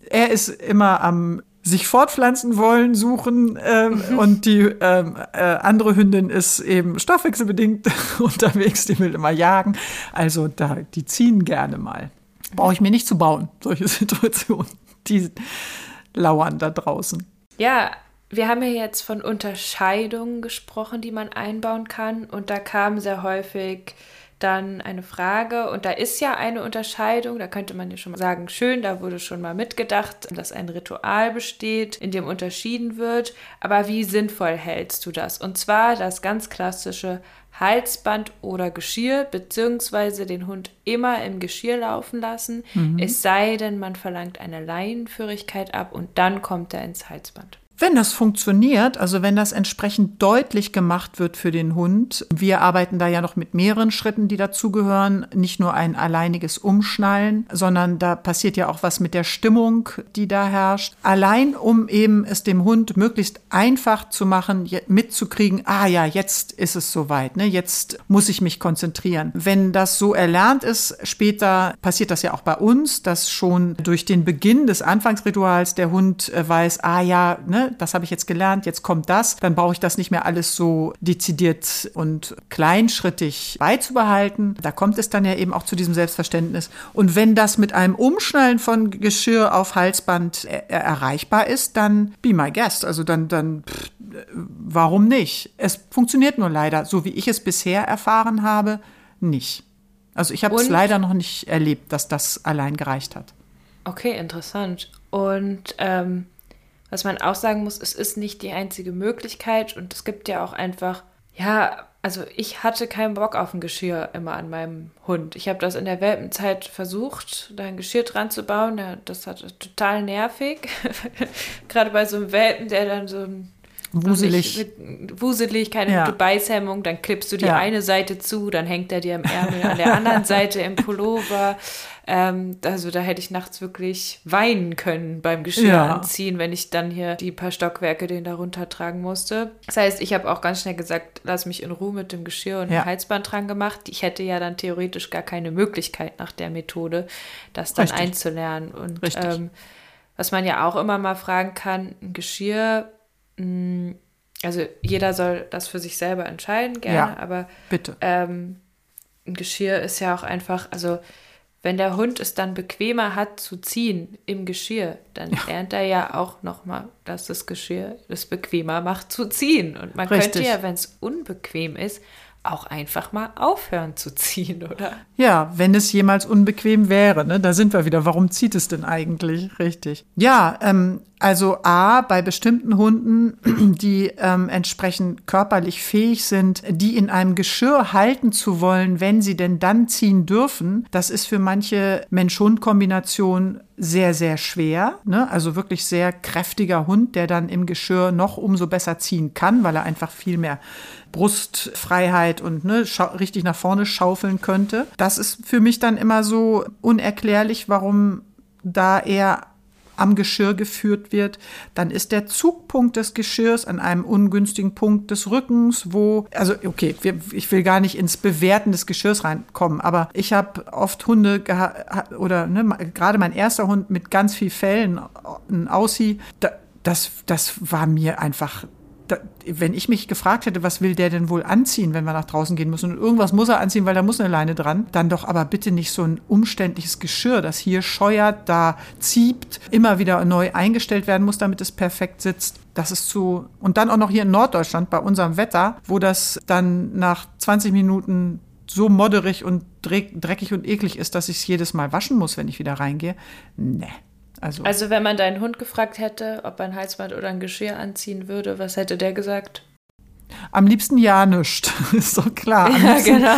er ist immer am sich fortpflanzen wollen, suchen ähm, mhm. und die ähm, äh, andere Hündin ist eben stoffwechselbedingt unterwegs, die will immer jagen. Also da, die ziehen gerne mal. Brauche ich mir nicht zu bauen, solche Situationen. Die lauern da draußen. Ja, wir haben ja jetzt von Unterscheidungen gesprochen, die man einbauen kann. Und da kam sehr häufig dann eine Frage. Und da ist ja eine Unterscheidung. Da könnte man ja schon mal sagen, schön, da wurde schon mal mitgedacht, dass ein Ritual besteht, in dem unterschieden wird. Aber wie sinnvoll hältst du das? Und zwar das ganz klassische Halsband oder Geschirr, beziehungsweise den Hund immer im Geschirr laufen lassen, mhm. es sei denn, man verlangt eine Laienführigkeit ab und dann kommt er ins Halsband. Wenn das funktioniert, also wenn das entsprechend deutlich gemacht wird für den Hund, wir arbeiten da ja noch mit mehreren Schritten, die dazugehören, nicht nur ein alleiniges Umschnallen, sondern da passiert ja auch was mit der Stimmung, die da herrscht. Allein um eben es dem Hund möglichst einfach zu machen, mitzukriegen, ah ja, jetzt ist es soweit, ne? jetzt muss ich mich konzentrieren. Wenn das so erlernt ist, später passiert das ja auch bei uns, dass schon durch den Beginn des Anfangsrituals der Hund äh, weiß, ah ja, ne, das habe ich jetzt gelernt, jetzt kommt das, dann brauche ich das nicht mehr alles so dezidiert und kleinschrittig beizubehalten. Da kommt es dann ja eben auch zu diesem Selbstverständnis. Und wenn das mit einem Umschnallen von Geschirr auf Halsband er erreichbar ist, dann be my guest. Also dann, dann pff, warum nicht? Es funktioniert nur leider, so wie ich es bisher erfahren habe, nicht. Also ich habe es leider noch nicht erlebt, dass das allein gereicht hat. Okay, interessant. Und ähm, was man auch sagen muss, es ist nicht die einzige Möglichkeit und es gibt ja auch einfach, ja, also ich hatte keinen Bock auf ein Geschirr immer an meinem Hund. Ich habe das in der Welpenzeit versucht, da ein Geschirr dran zu bauen. Das hat total nervig. Gerade bei so einem Welpen, der dann so ein Wuselig. Wuselig, keine ja. gute Beißhemmung. Dann klippst du die ja. eine Seite zu, dann hängt er dir im Ärmel an der anderen Seite im Pullover. Ähm, also da hätte ich nachts wirklich weinen können beim Geschirr ja. anziehen, wenn ich dann hier die paar Stockwerke den da runtertragen musste. Das heißt, ich habe auch ganz schnell gesagt, lass mich in Ruhe mit dem Geschirr und ja. dem Halsband dran gemacht. Ich hätte ja dann theoretisch gar keine Möglichkeit nach der Methode, das dann Richtig. einzulernen. Und ähm, was man ja auch immer mal fragen kann, ein Geschirr, also jeder soll das für sich selber entscheiden, gerne, ja, aber bitte. Ähm, ein Geschirr ist ja auch einfach, also wenn der Hund es dann bequemer hat zu ziehen im Geschirr, dann ja. lernt er ja auch nochmal, dass das Geschirr es bequemer macht zu ziehen. Und man Richtig. könnte ja, wenn es unbequem ist, auch einfach mal aufhören zu ziehen, oder? Ja, wenn es jemals unbequem wäre, ne? Da sind wir wieder. Warum zieht es denn eigentlich? Richtig. Ja, ähm, also A, bei bestimmten Hunden, die ähm, entsprechend körperlich fähig sind, die in einem Geschirr halten zu wollen, wenn sie denn dann ziehen dürfen, das ist für manche Mensch-Hund-Kombination sehr, sehr schwer. Ne? Also wirklich sehr kräftiger Hund, der dann im Geschirr noch umso besser ziehen kann, weil er einfach viel mehr Brustfreiheit und ne, richtig nach vorne schaufeln könnte. Das ist für mich dann immer so unerklärlich, warum da er am Geschirr geführt wird, dann ist der Zugpunkt des Geschirrs an einem ungünstigen Punkt des Rückens, wo, also okay, ich will gar nicht ins Bewerten des Geschirrs reinkommen, aber ich habe oft Hunde oder ne, gerade mein erster Hund mit ganz viel Fellen, ein Aussie, das, das war mir einfach da, wenn ich mich gefragt hätte, was will der denn wohl anziehen, wenn wir nach draußen gehen müssen und irgendwas muss er anziehen, weil da muss eine Leine dran, dann doch aber bitte nicht so ein umständliches Geschirr, das hier scheuert, da zieht, immer wieder neu eingestellt werden muss, damit es perfekt sitzt. Das ist zu und dann auch noch hier in Norddeutschland bei unserem Wetter, wo das dann nach 20 Minuten so modderig und dreckig und eklig ist, dass ich es jedes Mal waschen muss, wenn ich wieder reingehe. Nee. Also, also wenn man deinen Hund gefragt hätte, ob er ein Halsband oder ein Geschirr anziehen würde, was hätte der gesagt? Am liebsten ja nichts, ist doch klar. ja, genau.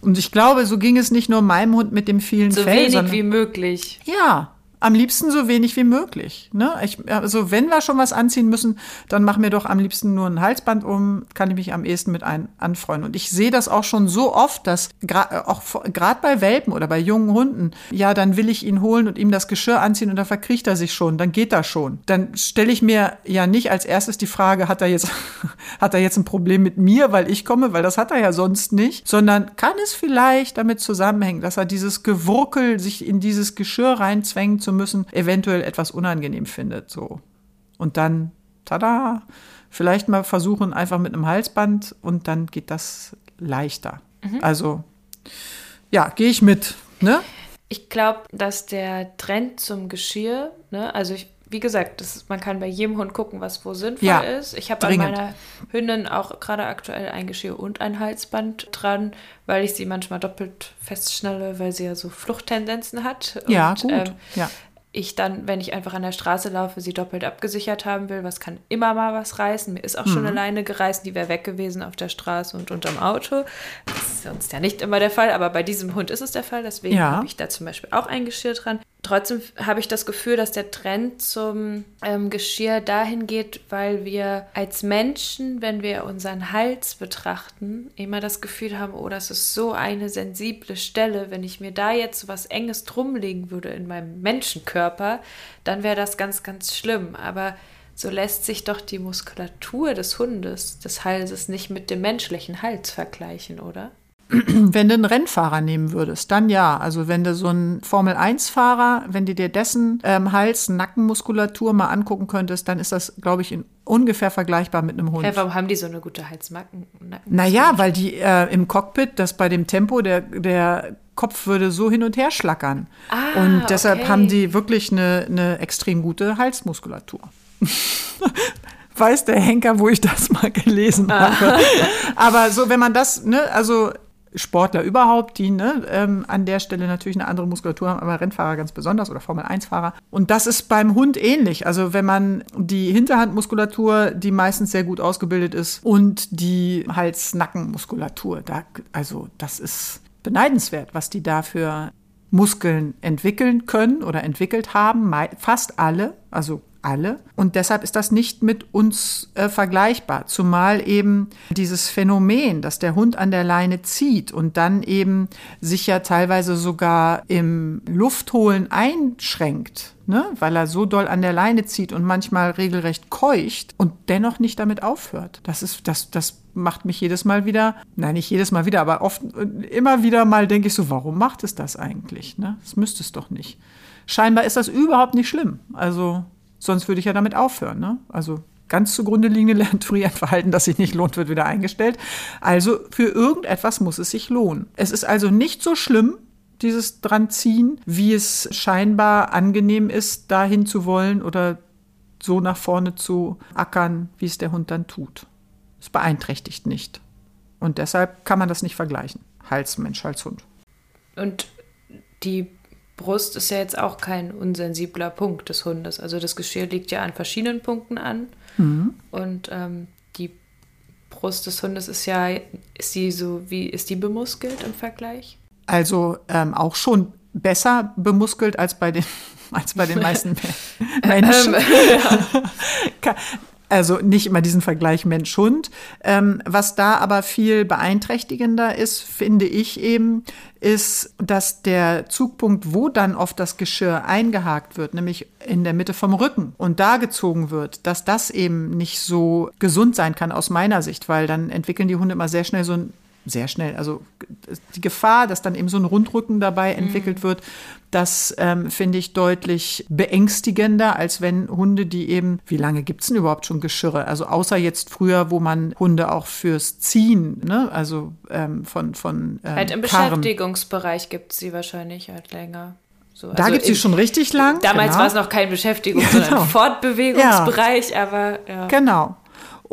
Und ich glaube, so ging es nicht nur meinem Hund mit dem vielen so Fell. So wenig wie möglich. Ja, am liebsten so wenig wie möglich. Ne? Ich, also wenn wir schon was anziehen müssen, dann mach mir doch am liebsten nur ein Halsband um, kann ich mich am ehesten mit ein, anfreuen. Und ich sehe das auch schon so oft, dass gra auch gerade bei Welpen oder bei jungen Hunden, ja, dann will ich ihn holen und ihm das Geschirr anziehen und dann verkriecht er sich schon, dann geht das schon. Dann stelle ich mir ja nicht als erstes die Frage, hat er jetzt, hat er jetzt ein Problem mit mir, weil ich komme, weil das hat er ja sonst nicht, sondern kann es vielleicht damit zusammenhängen, dass er dieses Gewurkel sich in dieses Geschirr reinzwängt, zum müssen, eventuell etwas unangenehm findet. So. Und dann, tada, vielleicht mal versuchen, einfach mit einem Halsband und dann geht das leichter. Mhm. Also, ja, gehe ich mit. Ne? Ich glaube, dass der Trend zum Geschirr, ne, also ich, wie gesagt, das, man kann bei jedem Hund gucken, was wo sinnvoll ja, ist. Ich habe an meiner Hündin auch gerade aktuell ein Geschirr und ein Halsband dran, weil ich sie manchmal doppelt festschnalle, weil sie ja so Fluchttendenzen hat. Ja, und, gut. Ähm, ja ich dann, wenn ich einfach an der Straße laufe, sie doppelt abgesichert haben will. Was kann immer mal was reißen? Mir ist auch mhm. schon eine Leine gereißt, die wäre weg gewesen auf der Straße und unterm Auto. Das ist sonst ja nicht immer der Fall, aber bei diesem Hund ist es der Fall. Deswegen ja. habe ich da zum Beispiel auch ein Geschirr dran. Trotzdem habe ich das Gefühl, dass der Trend zum ähm, Geschirr dahin geht, weil wir als Menschen, wenn wir unseren Hals betrachten, immer das Gefühl haben, oh, das ist so eine sensible Stelle. Wenn ich mir da jetzt was Enges drumlegen würde in meinem Menschenkörper, dann wäre das ganz, ganz schlimm. Aber so lässt sich doch die Muskulatur des Hundes, des Halses, nicht mit dem menschlichen Hals vergleichen, oder? wenn du einen Rennfahrer nehmen würdest, dann ja. Also wenn du so einen Formel-1-Fahrer, wenn du dir dessen ähm, Hals, Nackenmuskulatur mal angucken könntest, dann ist das, glaube ich, in ungefähr vergleichbar mit einem Hund. Hey, warum haben die so eine gute Halsmacken? Naja, weil die äh, im Cockpit, das bei dem Tempo, der, der Kopf würde so hin und her schlackern. Ah, und deshalb okay. haben die wirklich eine, eine extrem gute Halsmuskulatur. weiß der Henker, wo ich das mal gelesen ah. habe. Aber so, wenn man das, ne, also Sportler überhaupt, die ne, ähm, an der Stelle natürlich eine andere Muskulatur haben, aber Rennfahrer ganz besonders oder Formel-1-Fahrer. Und das ist beim Hund ähnlich. Also wenn man die Hinterhandmuskulatur, die meistens sehr gut ausgebildet ist, und die Hals-Nackenmuskulatur, da, also das ist beneidenswert, was die da für Muskeln entwickeln können oder entwickelt haben. Fast alle, also alle. Und deshalb ist das nicht mit uns äh, vergleichbar. Zumal eben dieses Phänomen, dass der Hund an der Leine zieht und dann eben sich ja teilweise sogar im Luftholen einschränkt, ne? weil er so doll an der Leine zieht und manchmal regelrecht keucht und dennoch nicht damit aufhört. Das ist, das, das macht mich jedes Mal wieder, nein, nicht jedes Mal wieder, aber oft, immer wieder mal denke ich so, warum macht es das eigentlich? Ne? Das müsste es doch nicht. Scheinbar ist das überhaupt nicht schlimm. Also Sonst würde ich ja damit aufhören. Ne? Also ganz zugrunde liegende Lerntheorie, ein Verhalten, das sich nicht lohnt, wird wieder eingestellt. Also für irgendetwas muss es sich lohnen. Es ist also nicht so schlimm, dieses Dranziehen, wie es scheinbar angenehm ist, dahin zu wollen oder so nach vorne zu ackern, wie es der Hund dann tut. Es beeinträchtigt nicht. Und deshalb kann man das nicht vergleichen. Hals Mensch, Hals. Und die Brust ist ja jetzt auch kein unsensibler Punkt des Hundes. Also das Geschirr liegt ja an verschiedenen Punkten an. Mhm. Und ähm, die Brust des Hundes ist ja, ist die so, wie ist die bemuskelt im Vergleich? Also ähm, auch schon besser bemuskelt als bei den, als bei den meisten Menschen. Ähm, also nicht immer diesen Vergleich Mensch-Hund. Ähm, was da aber viel beeinträchtigender ist, finde ich eben, ist, dass der Zugpunkt, wo dann oft das Geschirr eingehakt wird, nämlich in der Mitte vom Rücken und da gezogen wird, dass das eben nicht so gesund sein kann aus meiner Sicht, weil dann entwickeln die Hunde immer sehr schnell so ein sehr schnell. Also die Gefahr, dass dann eben so ein Rundrücken dabei mhm. entwickelt wird, das ähm, finde ich deutlich beängstigender, als wenn Hunde, die eben, wie lange gibt es denn überhaupt schon Geschirre? Also außer jetzt früher, wo man Hunde auch fürs Ziehen, ne? also ähm, von, von ähm, Halt im Karren. Beschäftigungsbereich gibt es sie wahrscheinlich halt länger. So, da also gibt es sie schon richtig lang. Damals genau. war es noch kein Beschäftigungs-, genau. sondern Fortbewegungsbereich, ja. aber ja. Genau.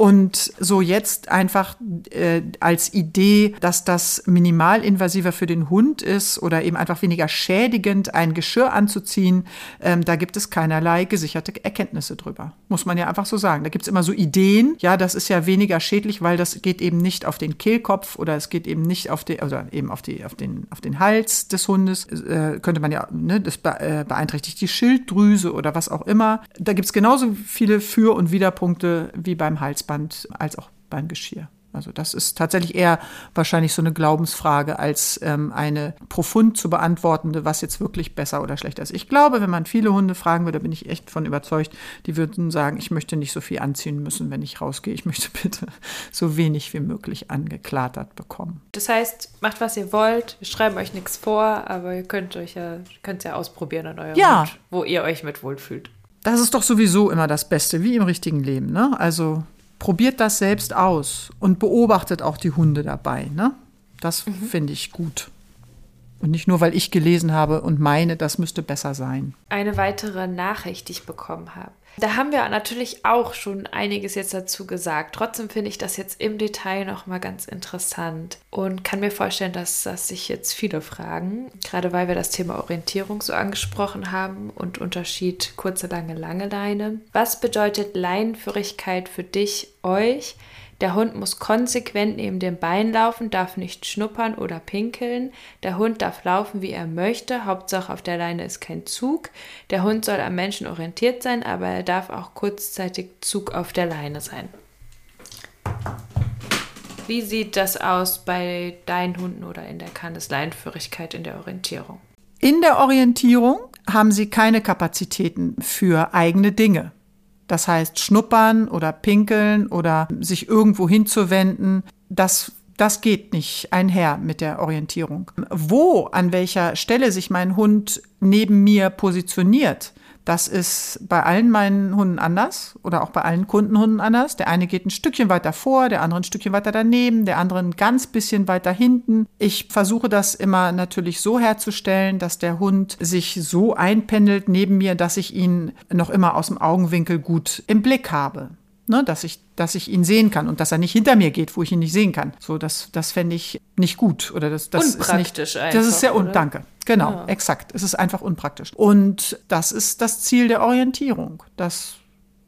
Und so jetzt einfach äh, als Idee, dass das minimalinvasiver für den Hund ist oder eben einfach weniger schädigend, ein Geschirr anzuziehen, ähm, da gibt es keinerlei gesicherte Erkenntnisse drüber. Muss man ja einfach so sagen. Da gibt es immer so Ideen, ja, das ist ja weniger schädlich, weil das geht eben nicht auf den Kehlkopf oder es geht eben nicht auf den, oder eben auf, die, auf, den, auf den Hals des Hundes. Äh, könnte man ja, ne, das äh, beeinträchtigt die Schilddrüse oder was auch immer. Da gibt es genauso viele Für- und Widerpunkte wie beim Hals. Halsband als auch beim Geschirr. Also das ist tatsächlich eher wahrscheinlich so eine Glaubensfrage als ähm, eine profund zu beantwortende, was jetzt wirklich besser oder schlechter ist. Ich glaube, wenn man viele Hunde fragen würde, bin ich echt von überzeugt, die würden sagen, ich möchte nicht so viel anziehen müssen, wenn ich rausgehe. Ich möchte bitte so wenig wie möglich angeklatert bekommen. Das heißt, macht was ihr wollt, wir schreiben euch nichts vor, aber ihr könnt euch ja, könnt ja ausprobieren an eurem ja. Hund, wo ihr euch mit wohlfühlt. Das ist doch sowieso immer das Beste, wie im richtigen Leben. Ne? Also probiert das selbst aus und beobachtet auch die Hunde dabei. Ne? Das mhm. finde ich gut. Und nicht nur, weil ich gelesen habe und meine, das müsste besser sein. Eine weitere Nachricht, die ich bekommen habe. Da haben wir natürlich auch schon einiges jetzt dazu gesagt. Trotzdem finde ich das jetzt im Detail noch mal ganz interessant und kann mir vorstellen, dass das sich jetzt viele fragen, gerade weil wir das Thema Orientierung so angesprochen haben und Unterschied kurze, lange, lange Leine. Was bedeutet Leinenführigkeit für dich, euch? Der Hund muss konsequent neben dem Bein laufen, darf nicht schnuppern oder pinkeln. Der Hund darf laufen, wie er möchte. Hauptsache auf der Leine ist kein Zug. Der Hund soll am Menschen orientiert sein, aber er darf auch kurzzeitig Zug auf der Leine sein. Wie sieht das aus bei deinen Hunden oder in der Kandesleinführigkeit in der Orientierung? In der Orientierung haben sie keine Kapazitäten für eigene Dinge. Das heißt, schnuppern oder pinkeln oder sich irgendwo hinzuwenden, das das geht nicht einher mit der Orientierung. Wo, an welcher Stelle sich mein Hund neben mir positioniert, das ist bei allen meinen Hunden anders oder auch bei allen Kundenhunden anders. Der eine geht ein Stückchen weiter vor, der andere ein Stückchen weiter daneben, der andere ein ganz bisschen weiter hinten. Ich versuche das immer natürlich so herzustellen, dass der Hund sich so einpendelt neben mir, dass ich ihn noch immer aus dem Augenwinkel gut im Blick habe ne, dass ich, dass ich ihn sehen kann und dass er nicht hinter mir geht, wo ich ihn nicht sehen kann. So, das, das fände ich nicht gut oder das, das unpraktisch ist nicht, einfach. Das ist sehr un, danke. Genau, ja. exakt. Es ist einfach unpraktisch. Und das ist das Ziel der Orientierung. Das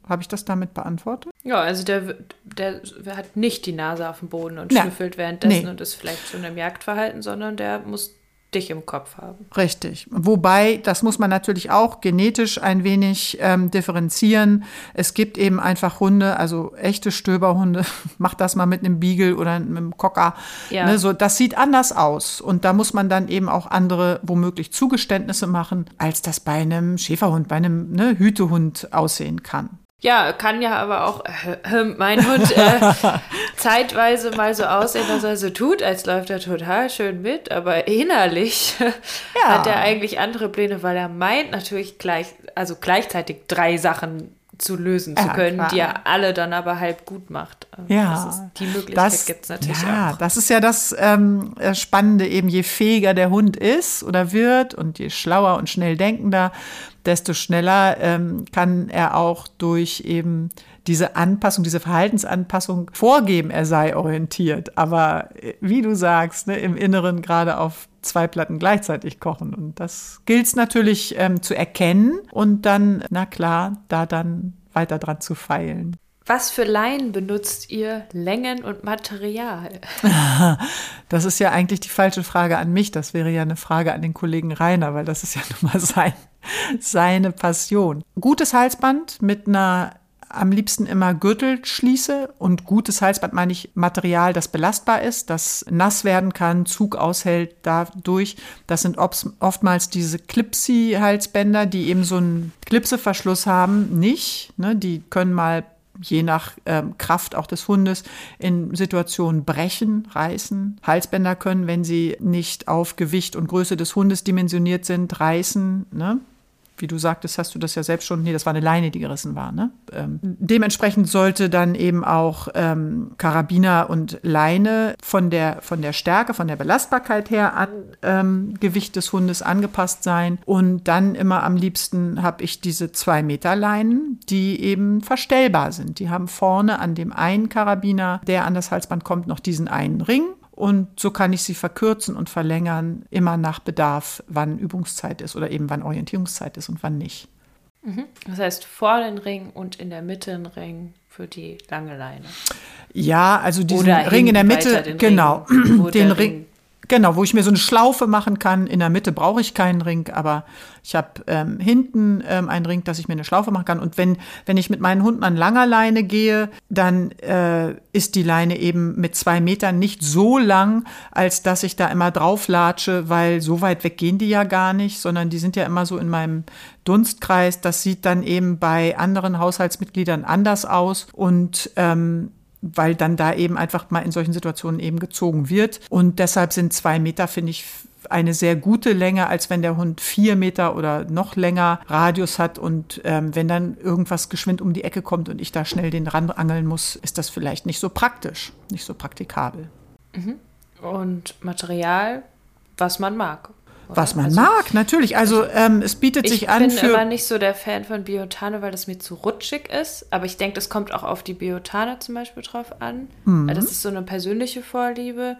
habe ich das damit beantwortet? Ja, also der, der hat nicht die Nase auf dem Boden und schnüffelt währenddessen nee. und ist vielleicht schon im Jagdverhalten, sondern der muss dich im Kopf haben. Richtig. Wobei, das muss man natürlich auch genetisch ein wenig ähm, differenzieren. Es gibt eben einfach Hunde, also echte Stöberhunde, mach das mal mit einem Beagle oder mit einem Cocker. Ja. Ne, so, das sieht anders aus. Und da muss man dann eben auch andere, womöglich Zugeständnisse machen, als das bei einem Schäferhund, bei einem ne, Hütehund aussehen kann. Ja, kann ja aber auch äh, äh, mein Hund äh, zeitweise mal so aussehen, dass er so tut, als läuft er total schön mit, aber innerlich ja. hat er eigentlich andere Pläne, weil er meint natürlich gleich, also gleichzeitig drei Sachen zu lösen zu können, klar. die er alle dann aber halb gut macht. Ähm, ja, ist, die Möglichkeit gibt es natürlich ja, auch. Das ist ja das ähm, Spannende, eben je fähiger der Hund ist oder wird und je schlauer und schnell denkender, desto schneller ähm, kann er auch durch eben diese Anpassung, diese Verhaltensanpassung vorgeben, er sei orientiert. Aber äh, wie du sagst, ne, im Inneren gerade auf zwei Platten gleichzeitig kochen. Und das gilt es natürlich ähm, zu erkennen und dann, na klar, da dann weiter dran zu feilen. Was für Leinen benutzt ihr Längen und Material? Das ist ja eigentlich die falsche Frage an mich. Das wäre ja eine Frage an den Kollegen Rainer, weil das ist ja nun mal sein, seine Passion. Gutes Halsband mit einer am liebsten immer Gürtel schließe und gutes Halsband meine ich Material, das belastbar ist, das nass werden kann, Zug aushält dadurch. Das sind oftmals diese Clipsy-Halsbänder, die eben so einen Klipseverschluss haben, nicht. Ne? Die können mal je nach ähm, Kraft auch des Hundes in Situationen brechen, reißen. Halsbänder können, wenn sie nicht auf Gewicht und Größe des Hundes dimensioniert sind, reißen. Ne? Wie du sagtest, hast du das ja selbst schon, nee, das war eine Leine, die gerissen war. Ne? Ähm, dementsprechend sollte dann eben auch ähm, Karabiner und Leine von der, von der Stärke, von der Belastbarkeit her an ähm, Gewicht des Hundes angepasst sein. Und dann immer am liebsten habe ich diese zwei Meter Leinen, die eben verstellbar sind. Die haben vorne an dem einen Karabiner, der an das Halsband kommt, noch diesen einen Ring und so kann ich sie verkürzen und verlängern, immer nach Bedarf, wann Übungszeit ist oder eben wann Orientierungszeit ist und wann nicht. Mhm. Das heißt, vor den Ring und in der Mitte ein Ring für die lange Leine. Ja, also diesen Ring in der Mitte, genau, Ring, den Ring, Genau, wo ich mir so eine Schlaufe machen kann. In der Mitte brauche ich keinen Ring, aber ich habe ähm, hinten ähm, einen Ring, dass ich mir eine Schlaufe machen kann. Und wenn, wenn ich mit meinen Hunden an langer Leine gehe, dann äh, ist die Leine eben mit zwei Metern nicht so lang, als dass ich da immer drauf latsche, weil so weit weg gehen die ja gar nicht, sondern die sind ja immer so in meinem Dunstkreis. Das sieht dann eben bei anderen Haushaltsmitgliedern anders aus. Und ähm, weil dann da eben einfach mal in solchen Situationen eben gezogen wird. Und deshalb sind zwei Meter, finde ich, eine sehr gute Länge, als wenn der Hund vier Meter oder noch länger Radius hat. Und ähm, wenn dann irgendwas geschwind um die Ecke kommt und ich da schnell den Rand angeln muss, ist das vielleicht nicht so praktisch, nicht so praktikabel. Mhm. Und Material, was man mag. Was man also, mag, natürlich. Also ähm, es bietet sich an für. Ich bin immer nicht so der Fan von Biotane, weil das mir zu rutschig ist. Aber ich denke, das kommt auch auf die Biotane zum Beispiel drauf an. Mhm. Das ist so eine persönliche Vorliebe.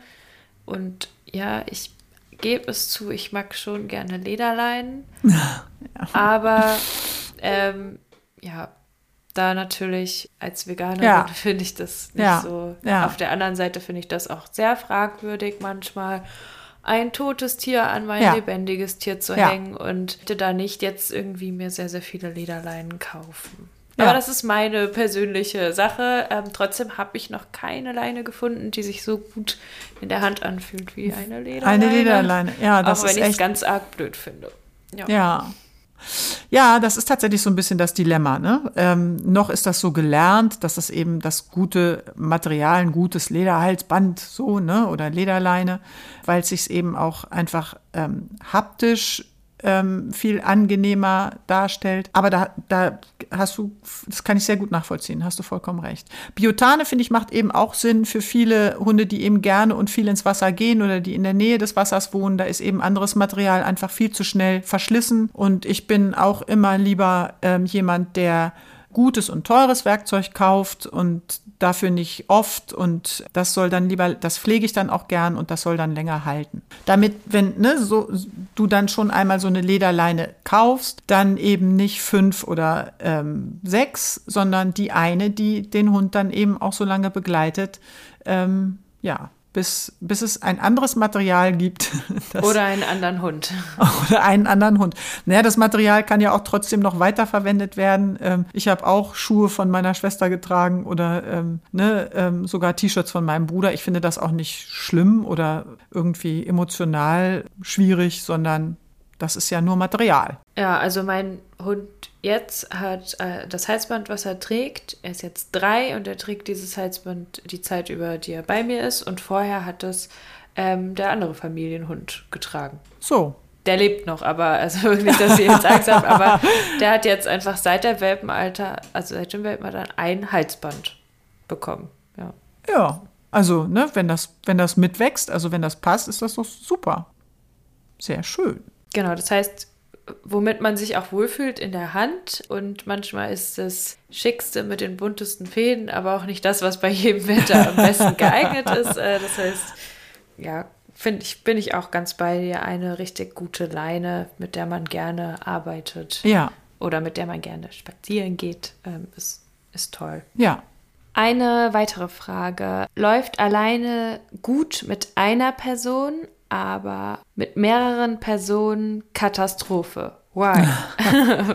Und ja, ich gebe es zu, ich mag schon gerne Lederleinen. ja. Aber ähm, ja, da natürlich als Veganerin ja. finde ich das nicht ja. so. Auf der anderen Seite finde ich das auch sehr fragwürdig manchmal ein totes Tier an mein ja. lebendiges Tier zu ja. hängen und da nicht jetzt irgendwie mir sehr, sehr viele Lederleinen kaufen. Ja. Aber das ist meine persönliche Sache. Ähm, trotzdem habe ich noch keine Leine gefunden, die sich so gut in der Hand anfühlt wie eine Lederleine. Eine Lederleine, ja, das Auch wenn ich es ganz arg blöd finde. Ja. ja. Ja, das ist tatsächlich so ein bisschen das Dilemma. Ne? Ähm, noch ist das so gelernt, dass das eben das gute Material, ein gutes Lederhalsband so, ne, oder Lederleine, weil es sich eben auch einfach ähm, haptisch ähm, viel angenehmer darstellt. Aber da, da hast du, das kann ich sehr gut nachvollziehen, hast du vollkommen recht. Biotane, finde ich, macht eben auch Sinn für viele Hunde, die eben gerne und viel ins Wasser gehen oder die in der Nähe des Wassers wohnen. Da ist eben anderes Material einfach viel zu schnell verschlissen. Und ich bin auch immer lieber ähm, jemand, der gutes und teures Werkzeug kauft und dafür nicht oft und das soll dann lieber, das pflege ich dann auch gern und das soll dann länger halten. Damit, wenn ne, so, du dann schon einmal so eine Lederleine kaufst, dann eben nicht fünf oder ähm, sechs, sondern die eine, die den Hund dann eben auch so lange begleitet, ähm, ja, bis, bis es ein anderes Material gibt. oder einen anderen Hund. Oder einen anderen Hund. Naja, das Material kann ja auch trotzdem noch weiterverwendet werden. Ähm, ich habe auch Schuhe von meiner Schwester getragen oder ähm, ne, ähm, sogar T-Shirts von meinem Bruder. Ich finde das auch nicht schlimm oder irgendwie emotional schwierig, sondern das ist ja nur Material. Ja, also mein Hund jetzt hat äh, das Halsband, was er trägt, er ist jetzt drei und er trägt dieses Halsband die Zeit über, die er bei mir ist. Und vorher hat es ähm, der andere Familienhund getragen. So. Der lebt noch, aber, also nicht, dass ich jetzt Angst habe, aber der hat jetzt einfach seit der Welpenalter, also seit dem Welpenalter, ein Halsband bekommen. Ja. Ja, also, ne, wenn das, wenn das mitwächst, also wenn das passt, ist das doch super. Sehr schön. Genau, das heißt, womit man sich auch wohlfühlt in der Hand. Und manchmal ist das Schickste mit den buntesten Fäden, aber auch nicht das, was bei jedem Wetter am besten geeignet ist. Äh, das heißt, ja, finde ich, bin ich auch ganz bei dir. Eine richtig gute Leine, mit der man gerne arbeitet. Ja. Oder mit der man gerne spazieren geht, ähm, ist, ist toll. Ja. Eine weitere Frage. Läuft alleine gut mit einer Person, aber mit mehreren Personen Katastrophe. Why?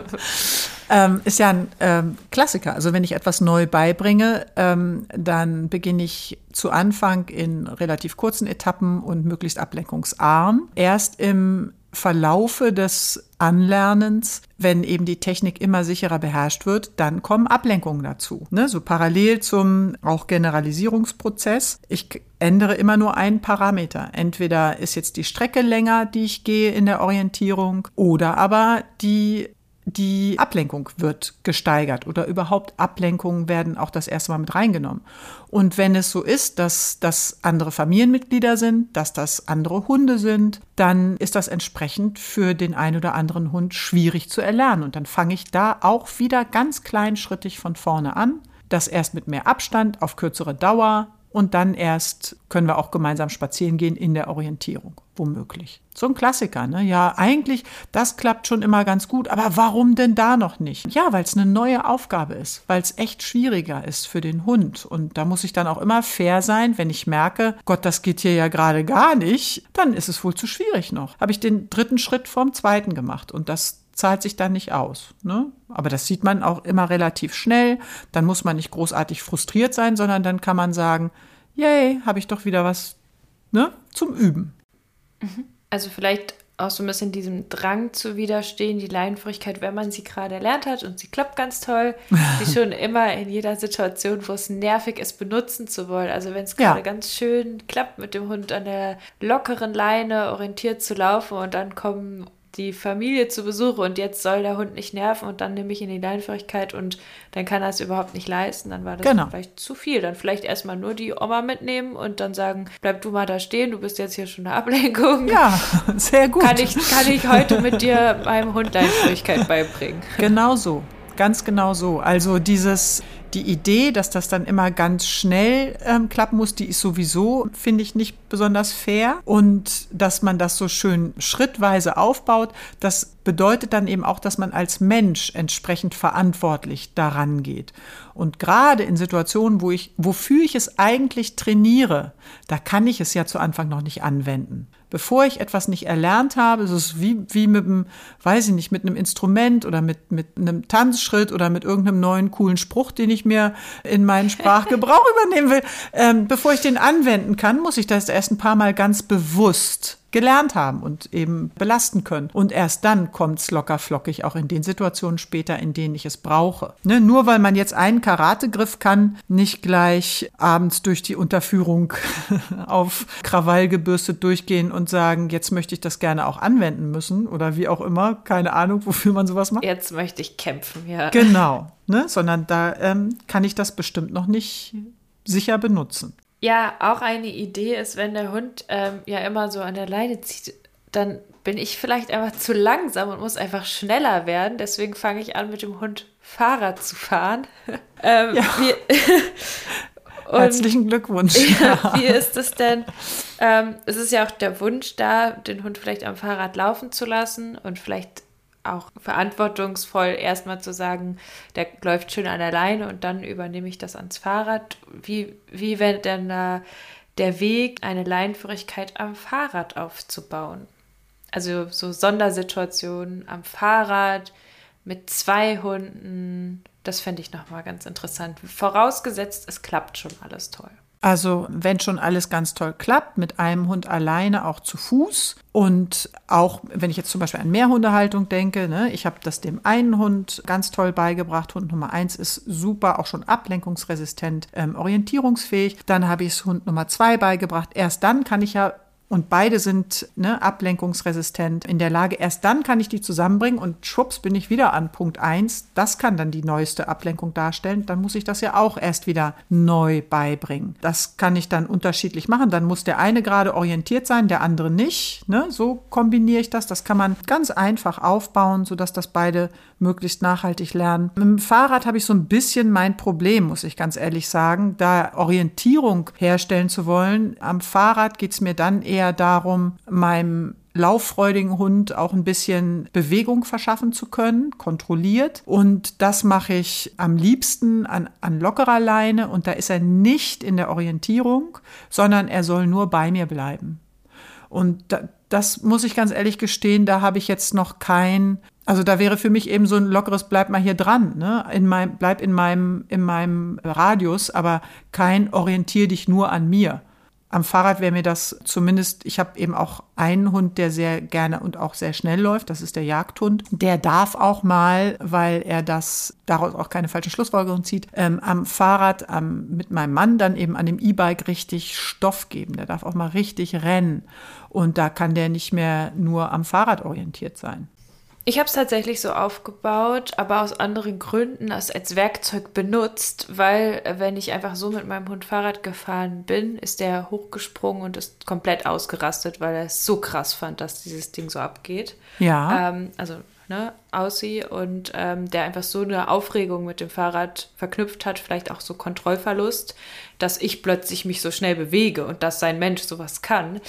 ähm, ist ja ein ähm, Klassiker. Also wenn ich etwas neu beibringe, ähm, dann beginne ich zu Anfang in relativ kurzen Etappen und möglichst ablenkungsarm. Erst im Verlaufe des Anlernens, wenn eben die Technik immer sicherer beherrscht wird, dann kommen Ablenkungen dazu. Ne? So parallel zum auch Generalisierungsprozess. Ich ändere immer nur einen Parameter. Entweder ist jetzt die Strecke länger, die ich gehe in der Orientierung, oder aber die die Ablenkung wird gesteigert oder überhaupt Ablenkungen werden auch das erste Mal mit reingenommen. Und wenn es so ist, dass das andere Familienmitglieder sind, dass das andere Hunde sind, dann ist das entsprechend für den einen oder anderen Hund schwierig zu erlernen. Und dann fange ich da auch wieder ganz kleinschrittig von vorne an. Das erst mit mehr Abstand auf kürzere Dauer, und dann erst können wir auch gemeinsam spazieren gehen in der Orientierung, womöglich. So ein Klassiker, ne? Ja, eigentlich, das klappt schon immer ganz gut, aber warum denn da noch nicht? Ja, weil es eine neue Aufgabe ist, weil es echt schwieriger ist für den Hund. Und da muss ich dann auch immer fair sein, wenn ich merke, Gott, das geht hier ja gerade gar nicht, dann ist es wohl zu schwierig noch. Habe ich den dritten Schritt vom zweiten gemacht und das zahlt sich dann nicht aus. Ne? Aber das sieht man auch immer relativ schnell. Dann muss man nicht großartig frustriert sein, sondern dann kann man sagen, yay, habe ich doch wieder was ne, zum Üben. Mhm. Also vielleicht auch so ein bisschen diesem Drang zu widerstehen, die Leinenführigkeit, wenn man sie gerade erlernt hat und sie klappt ganz toll, sie schon immer in jeder Situation, wo es nervig ist, benutzen zu wollen. Also wenn es gerade ja. ganz schön klappt, mit dem Hund an der lockeren Leine orientiert zu laufen und dann kommen die Familie zu Besuch und jetzt soll der Hund nicht nerven und dann nehme ich ihn in die Leinführigkeit und dann kann er es überhaupt nicht leisten, dann war das genau. vielleicht zu viel. Dann vielleicht erstmal nur die Oma mitnehmen und dann sagen, bleib du mal da stehen, du bist jetzt hier schon eine Ablenkung. Ja, sehr gut. Kann ich, kann ich heute mit dir meinem Hund Leinführigkeit beibringen. Genau so, ganz genau so. Also dieses die Idee, dass das dann immer ganz schnell ähm, klappen muss, die ist sowieso, finde ich, nicht besonders fair. Und dass man das so schön schrittweise aufbaut, das bedeutet dann eben auch, dass man als Mensch entsprechend verantwortlich daran geht. Und gerade in Situationen, wo ich, wofür ich es eigentlich trainiere, da kann ich es ja zu Anfang noch nicht anwenden. Bevor ich etwas nicht erlernt habe, ist es wie, wie mit einem, weiß ich nicht, mit einem Instrument oder mit, mit einem Tanzschritt oder mit irgendeinem neuen coolen Spruch, den ich mir in meinen Sprachgebrauch übernehmen will. Ähm, bevor ich den anwenden kann, muss ich das erst ein paar Mal ganz bewusst gelernt haben und eben belasten können. Und erst dann kommt es locker flockig auch in den Situationen später, in denen ich es brauche. Ne? Nur weil man jetzt einen Karategriff kann, nicht gleich abends durch die Unterführung auf Krawall gebürstet durchgehen und sagen, jetzt möchte ich das gerne auch anwenden müssen oder wie auch immer. Keine Ahnung, wofür man sowas macht. Jetzt möchte ich kämpfen, ja. Genau, ne? sondern da ähm, kann ich das bestimmt noch nicht sicher benutzen. Ja, auch eine Idee ist, wenn der Hund ähm, ja immer so an der Leine zieht, dann bin ich vielleicht einfach zu langsam und muss einfach schneller werden. Deswegen fange ich an, mit dem Hund Fahrrad zu fahren. ähm, ja. wie, Herzlichen Glückwunsch. Ja, wie ist es denn? Ähm, es ist ja auch der Wunsch da, den Hund vielleicht am Fahrrad laufen zu lassen und vielleicht auch verantwortungsvoll erstmal zu sagen, der läuft schön an der Leine und dann übernehme ich das ans Fahrrad. Wie, wie wäre denn da der Weg, eine Leinenführigkeit am Fahrrad aufzubauen? Also so Sondersituationen am Fahrrad mit zwei Hunden, das fände ich nochmal ganz interessant. Vorausgesetzt, es klappt schon alles toll. Also wenn schon alles ganz toll klappt, mit einem Hund alleine auch zu Fuß und auch wenn ich jetzt zum Beispiel an Mehrhundehaltung denke, ne, ich habe das dem einen Hund ganz toll beigebracht. Hund Nummer eins ist super, auch schon ablenkungsresistent, ähm, orientierungsfähig. Dann habe ich es Hund Nummer zwei beigebracht. Erst dann kann ich ja und beide sind ne, ablenkungsresistent in der Lage. Erst dann kann ich die zusammenbringen und schwupps bin ich wieder an Punkt 1. Das kann dann die neueste Ablenkung darstellen. Dann muss ich das ja auch erst wieder neu beibringen. Das kann ich dann unterschiedlich machen. Dann muss der eine gerade orientiert sein, der andere nicht. Ne? So kombiniere ich das. Das kann man ganz einfach aufbauen, sodass das beide möglichst nachhaltig lernen. Mit dem Fahrrad habe ich so ein bisschen mein Problem, muss ich ganz ehrlich sagen, da Orientierung herstellen zu wollen. Am Fahrrad geht es mir dann eher darum, meinem lauffreudigen Hund auch ein bisschen Bewegung verschaffen zu können, kontrolliert. Und das mache ich am liebsten an, an lockerer Leine. Und da ist er nicht in der Orientierung, sondern er soll nur bei mir bleiben. Und da, das muss ich ganz ehrlich gestehen, da habe ich jetzt noch kein, also da wäre für mich eben so ein lockeres Bleib mal hier dran, ne? In meinem, bleib in meinem, in meinem Radius, aber kein Orientier dich nur an mir. Am Fahrrad wäre mir das zumindest, ich habe eben auch einen Hund, der sehr gerne und auch sehr schnell läuft, das ist der Jagdhund. Der darf auch mal, weil er das daraus auch keine falsche Schlussfolgerung zieht, ähm, am Fahrrad am, mit meinem Mann dann eben an dem E-Bike richtig Stoff geben. Der darf auch mal richtig rennen. Und da kann der nicht mehr nur am Fahrrad orientiert sein. Ich habe es tatsächlich so aufgebaut, aber aus anderen Gründen als, als Werkzeug benutzt, weil äh, wenn ich einfach so mit meinem Hund Fahrrad gefahren bin, ist der hochgesprungen und ist komplett ausgerastet, weil er es so krass fand, dass dieses Ding so abgeht. Ja. Ähm, also ne, Aussie und ähm, der einfach so eine Aufregung mit dem Fahrrad verknüpft hat, vielleicht auch so Kontrollverlust, dass ich plötzlich mich so schnell bewege und dass sein Mensch sowas kann,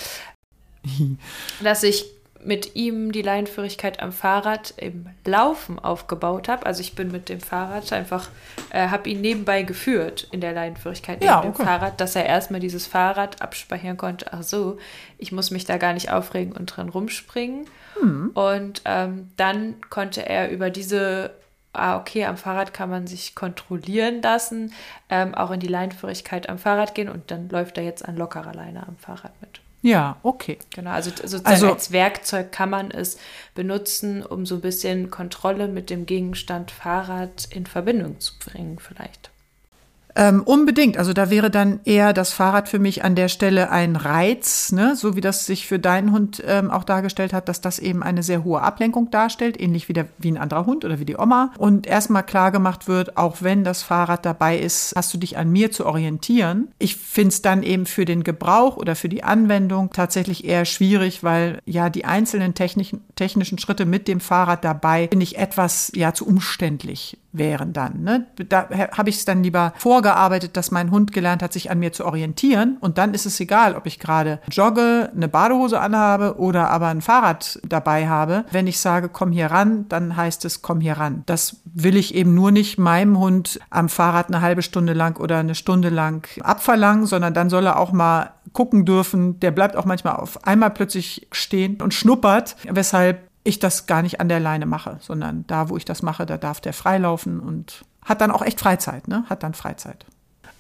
dass ich mit ihm die Leinenführigkeit am Fahrrad im Laufen aufgebaut habe. Also ich bin mit dem Fahrrad einfach, äh, habe ihn nebenbei geführt in der Leinenführigkeit ja, neben okay. dem Fahrrad, dass er erstmal dieses Fahrrad abspeichern konnte. Ach so, ich muss mich da gar nicht aufregen und dran rumspringen. Hm. Und ähm, dann konnte er über diese ah, okay, am Fahrrad kann man sich kontrollieren lassen, ähm, auch in die Leinenführigkeit am Fahrrad gehen und dann läuft er jetzt an lockerer Leine am Fahrrad mit. Ja, okay. Genau, also sozusagen also, als Werkzeug kann man es benutzen, um so ein bisschen Kontrolle mit dem Gegenstand Fahrrad in Verbindung zu bringen, vielleicht. Ähm, unbedingt. Also da wäre dann eher das Fahrrad für mich an der Stelle ein Reiz, ne? so wie das sich für deinen Hund ähm, auch dargestellt hat, dass das eben eine sehr hohe Ablenkung darstellt, ähnlich wie, der, wie ein anderer Hund oder wie die Oma. Und erstmal klar gemacht wird, auch wenn das Fahrrad dabei ist, hast du dich an mir zu orientieren. Ich finde es dann eben für den Gebrauch oder für die Anwendung tatsächlich eher schwierig, weil ja die einzelnen technischen, technischen Schritte mit dem Fahrrad dabei finde ich etwas ja zu umständlich wären dann. Ne? Da habe ich es dann lieber vorgearbeitet, dass mein Hund gelernt hat, sich an mir zu orientieren. Und dann ist es egal, ob ich gerade jogge, eine Badehose anhabe oder aber ein Fahrrad dabei habe. Wenn ich sage, komm hier ran, dann heißt es, komm hier ran. Das will ich eben nur nicht meinem Hund am Fahrrad eine halbe Stunde lang oder eine Stunde lang abverlangen, sondern dann soll er auch mal gucken dürfen. Der bleibt auch manchmal auf einmal plötzlich stehen und schnuppert, weshalb ich das gar nicht an der Leine mache, sondern da, wo ich das mache, da darf der freilaufen und hat dann auch echt Freizeit, ne? Hat dann Freizeit.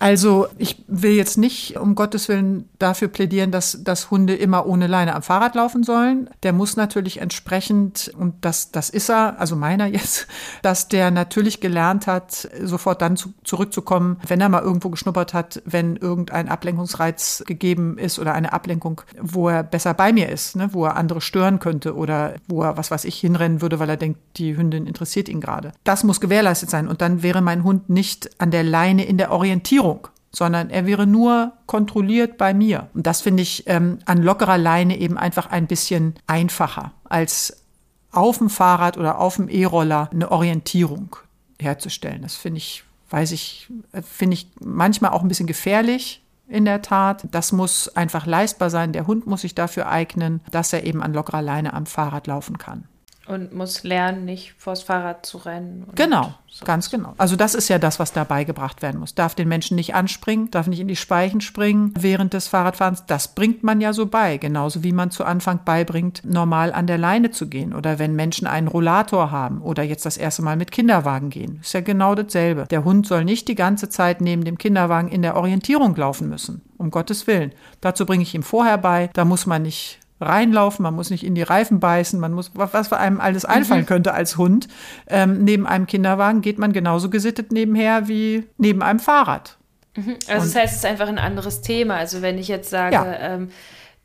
Also ich will jetzt nicht um Gottes Willen dafür plädieren, dass, dass Hunde immer ohne Leine am Fahrrad laufen sollen. Der muss natürlich entsprechend, und das, das ist er, also meiner jetzt, dass der natürlich gelernt hat, sofort dann zu, zurückzukommen, wenn er mal irgendwo geschnuppert hat, wenn irgendein Ablenkungsreiz gegeben ist oder eine Ablenkung, wo er besser bei mir ist, ne, wo er andere stören könnte oder wo er, was weiß ich, hinrennen würde, weil er denkt, die Hündin interessiert ihn gerade. Das muss gewährleistet sein und dann wäre mein Hund nicht an der Leine in der Orientierung sondern er wäre nur kontrolliert bei mir. Und das finde ich ähm, an lockerer Leine eben einfach ein bisschen einfacher als auf dem Fahrrad oder auf dem E-Roller eine Orientierung herzustellen. Das finde ich, weiß ich, finde ich manchmal auch ein bisschen gefährlich. In der Tat. Das muss einfach leistbar sein. Der Hund muss sich dafür eignen, dass er eben an lockerer Leine am Fahrrad laufen kann. Und muss lernen, nicht vors Fahrrad zu rennen. Genau, so. ganz genau. Also das ist ja das, was da beigebracht werden muss. Darf den Menschen nicht anspringen, darf nicht in die Speichen springen während des Fahrradfahrens. Das bringt man ja so bei. Genauso wie man zu Anfang beibringt, normal an der Leine zu gehen. Oder wenn Menschen einen Rollator haben oder jetzt das erste Mal mit Kinderwagen gehen. Ist ja genau dasselbe. Der Hund soll nicht die ganze Zeit neben dem Kinderwagen in der Orientierung laufen müssen. Um Gottes Willen. Dazu bringe ich ihm vorher bei. Da muss man nicht reinlaufen, man muss nicht in die Reifen beißen, man muss, was einem alles einfallen mhm. könnte als Hund. Ähm, neben einem Kinderwagen geht man genauso gesittet nebenher wie neben einem Fahrrad. Mhm. Also Und das heißt, es ist einfach ein anderes Thema. Also wenn ich jetzt sage, ja. ähm,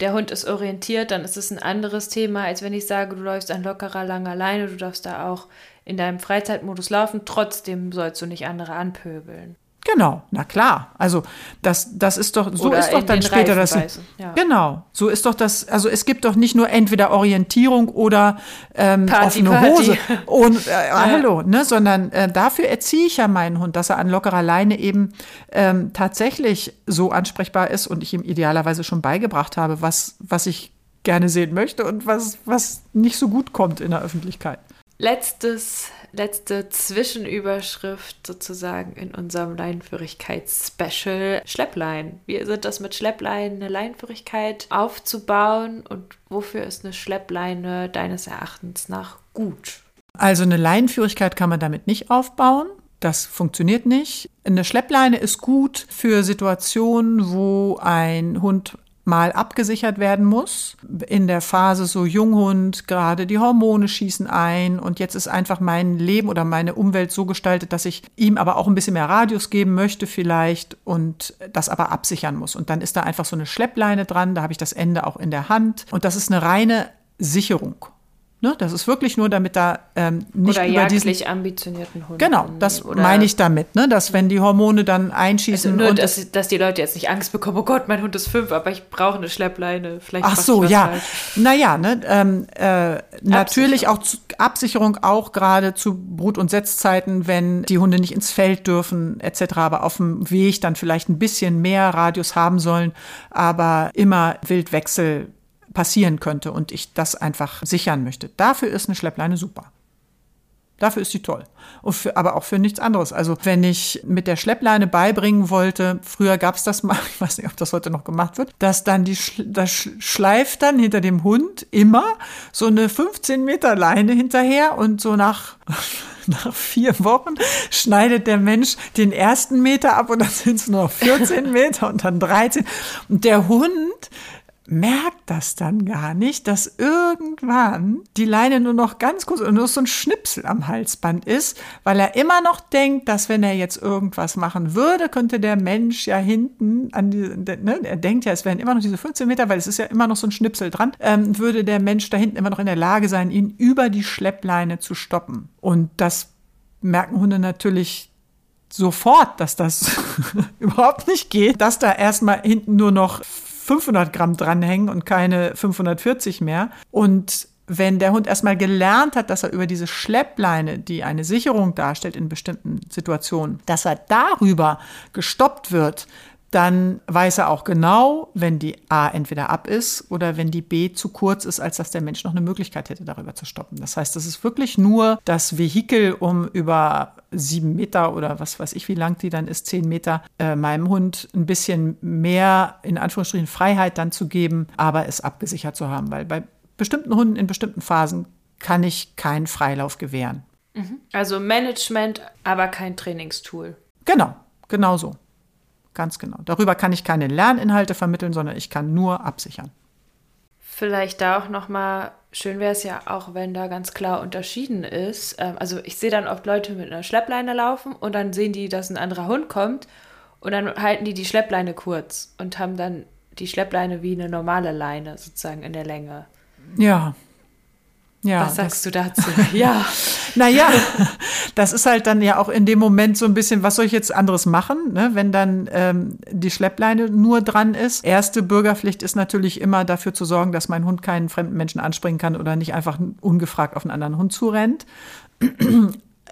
der Hund ist orientiert, dann ist es ein anderes Thema, als wenn ich sage, du läufst an lockerer, langer Leine, du darfst da auch in deinem Freizeitmodus laufen, trotzdem sollst du nicht andere anpöbeln. Genau, na klar. Also das, das ist doch, so Oder ist doch dann später das. Ja. Genau, so ist doch das, also es gibt doch nicht nur entweder Orientierung oder ähm, Party, offene Party. Hose und äh, ja. hallo, ne, sondern äh, dafür erziehe ich ja meinen Hund, dass er an lockerer Leine eben ähm, tatsächlich so ansprechbar ist und ich ihm idealerweise schon beigebracht habe, was, was ich gerne sehen möchte und was, was nicht so gut kommt in der Öffentlichkeit. Letztes letzte Zwischenüberschrift sozusagen in unserem Leinführigkeits-Special. Schlepplein. Wie sind das mit Schlepplein, eine Leinführigkeit aufzubauen und wofür ist eine Schleppleine deines Erachtens nach gut? Also eine Leinenführigkeit kann man damit nicht aufbauen. Das funktioniert nicht. Eine Schleppleine ist gut für Situationen, wo ein Hund mal abgesichert werden muss. In der Phase so Junghund, gerade die Hormone schießen ein und jetzt ist einfach mein Leben oder meine Umwelt so gestaltet, dass ich ihm aber auch ein bisschen mehr Radius geben möchte vielleicht und das aber absichern muss. Und dann ist da einfach so eine Schleppleine dran, da habe ich das Ende auch in der Hand und das ist eine reine Sicherung. Ne, das ist wirklich nur, damit da ähm, nicht oder über diesen ambitionierten Hund. Genau, das meine ich damit, ne, dass wenn die Hormone dann einschießen also nur, und dass, dass die Leute jetzt nicht Angst bekommen. Oh Gott, mein Hund ist fünf, aber ich brauche eine Schleppleine. Vielleicht Ach so, ja. Naja, ne, ähm, äh, natürlich auch zu, Absicherung auch gerade zu Brut- und Setzzeiten, wenn die Hunde nicht ins Feld dürfen etc. Aber auf dem Weg dann vielleicht ein bisschen mehr Radius haben sollen, aber immer Wildwechsel passieren könnte und ich das einfach sichern möchte. Dafür ist eine Schleppleine super. Dafür ist sie toll. Für, aber auch für nichts anderes. Also wenn ich mit der Schleppleine beibringen wollte, früher gab es das mal, ich weiß nicht, ob das heute noch gemacht wird, dass dann die das schleift dann hinter dem Hund immer so eine 15 Meter Leine hinterher und so nach nach vier Wochen schneidet der Mensch den ersten Meter ab und dann sind es nur noch 14 Meter und dann 13. Und der Hund merkt das dann gar nicht, dass irgendwann die Leine nur noch ganz kurz und nur so ein Schnipsel am Halsband ist, weil er immer noch denkt, dass wenn er jetzt irgendwas machen würde, könnte der Mensch ja hinten an die, ne, er denkt ja, es wären immer noch diese 15 Meter, weil es ist ja immer noch so ein Schnipsel dran, ähm, würde der Mensch da hinten immer noch in der Lage sein, ihn über die Schleppleine zu stoppen. Und das merken Hunde natürlich sofort, dass das überhaupt nicht geht, dass da erstmal hinten nur noch 500 Gramm dranhängen und keine 540 mehr. Und wenn der Hund erstmal gelernt hat, dass er über diese Schleppleine, die eine Sicherung darstellt in bestimmten Situationen, dass er darüber gestoppt wird, dann weiß er auch genau, wenn die A entweder ab ist oder wenn die B zu kurz ist, als dass der Mensch noch eine Möglichkeit hätte, darüber zu stoppen. Das heißt, das ist wirklich nur das Vehikel, um über sieben Meter oder was weiß ich, wie lang die dann ist, zehn Meter, äh, meinem Hund ein bisschen mehr, in Anführungsstrichen, Freiheit dann zu geben, aber es abgesichert zu haben. Weil bei bestimmten Hunden in bestimmten Phasen kann ich keinen Freilauf gewähren. Mhm. Also Management, aber kein Trainingstool. Genau, genau so. Ganz genau. Darüber kann ich keine Lerninhalte vermitteln, sondern ich kann nur absichern. Vielleicht da auch nochmal, schön wäre es ja auch, wenn da ganz klar unterschieden ist. Ähm, also ich sehe dann oft Leute mit einer Schleppleine laufen und dann sehen die, dass ein anderer Hund kommt und dann halten die die Schleppleine kurz und haben dann die Schleppleine wie eine normale Leine sozusagen in der Länge. Ja, ja, Was sagst du dazu? ja. naja, das ist halt dann ja auch in dem Moment so ein bisschen, was soll ich jetzt anderes machen, ne? wenn dann ähm, die Schleppleine nur dran ist. Erste Bürgerpflicht ist natürlich immer dafür zu sorgen, dass mein Hund keinen fremden Menschen anspringen kann oder nicht einfach ungefragt auf einen anderen Hund zurennt.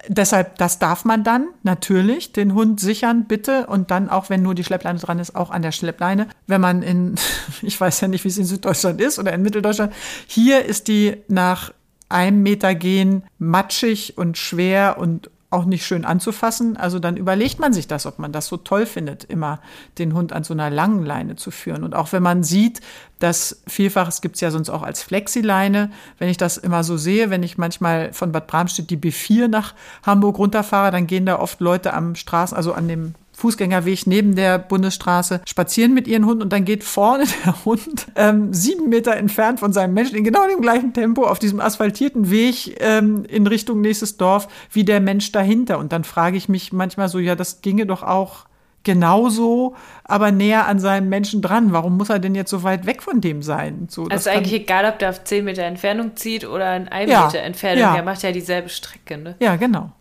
Deshalb, das darf man dann natürlich, den Hund sichern, bitte. Und dann auch, wenn nur die Schleppleine dran ist, auch an der Schleppleine. Wenn man in, ich weiß ja nicht, wie es in Süddeutschland ist oder in Mitteldeutschland, hier ist die nach einem Meter gehen matschig und schwer und auch nicht schön anzufassen. Also dann überlegt man sich das, ob man das so toll findet, immer den Hund an so einer langen Leine zu führen. Und auch wenn man sieht, dass vielfach, es gibt es ja sonst auch als Flexileine, wenn ich das immer so sehe, wenn ich manchmal von Bad Bramstedt die B4 nach Hamburg runterfahre, dann gehen da oft Leute am Straßen, also an dem Fußgängerweg neben der Bundesstraße spazieren mit ihren Hunden und dann geht vorne der Hund ähm, sieben Meter entfernt von seinem Menschen in genau dem gleichen Tempo auf diesem asphaltierten Weg ähm, in Richtung nächstes Dorf wie der Mensch dahinter. Und dann frage ich mich manchmal so, ja, das ginge doch auch genauso, aber näher an seinem Menschen dran. Warum muss er denn jetzt so weit weg von dem sein? So, also eigentlich egal, ob der auf 10 Meter Entfernung zieht oder in 1 ja, Meter Entfernung. Ja. Der macht ja dieselbe Strecke, ne? Ja, genau.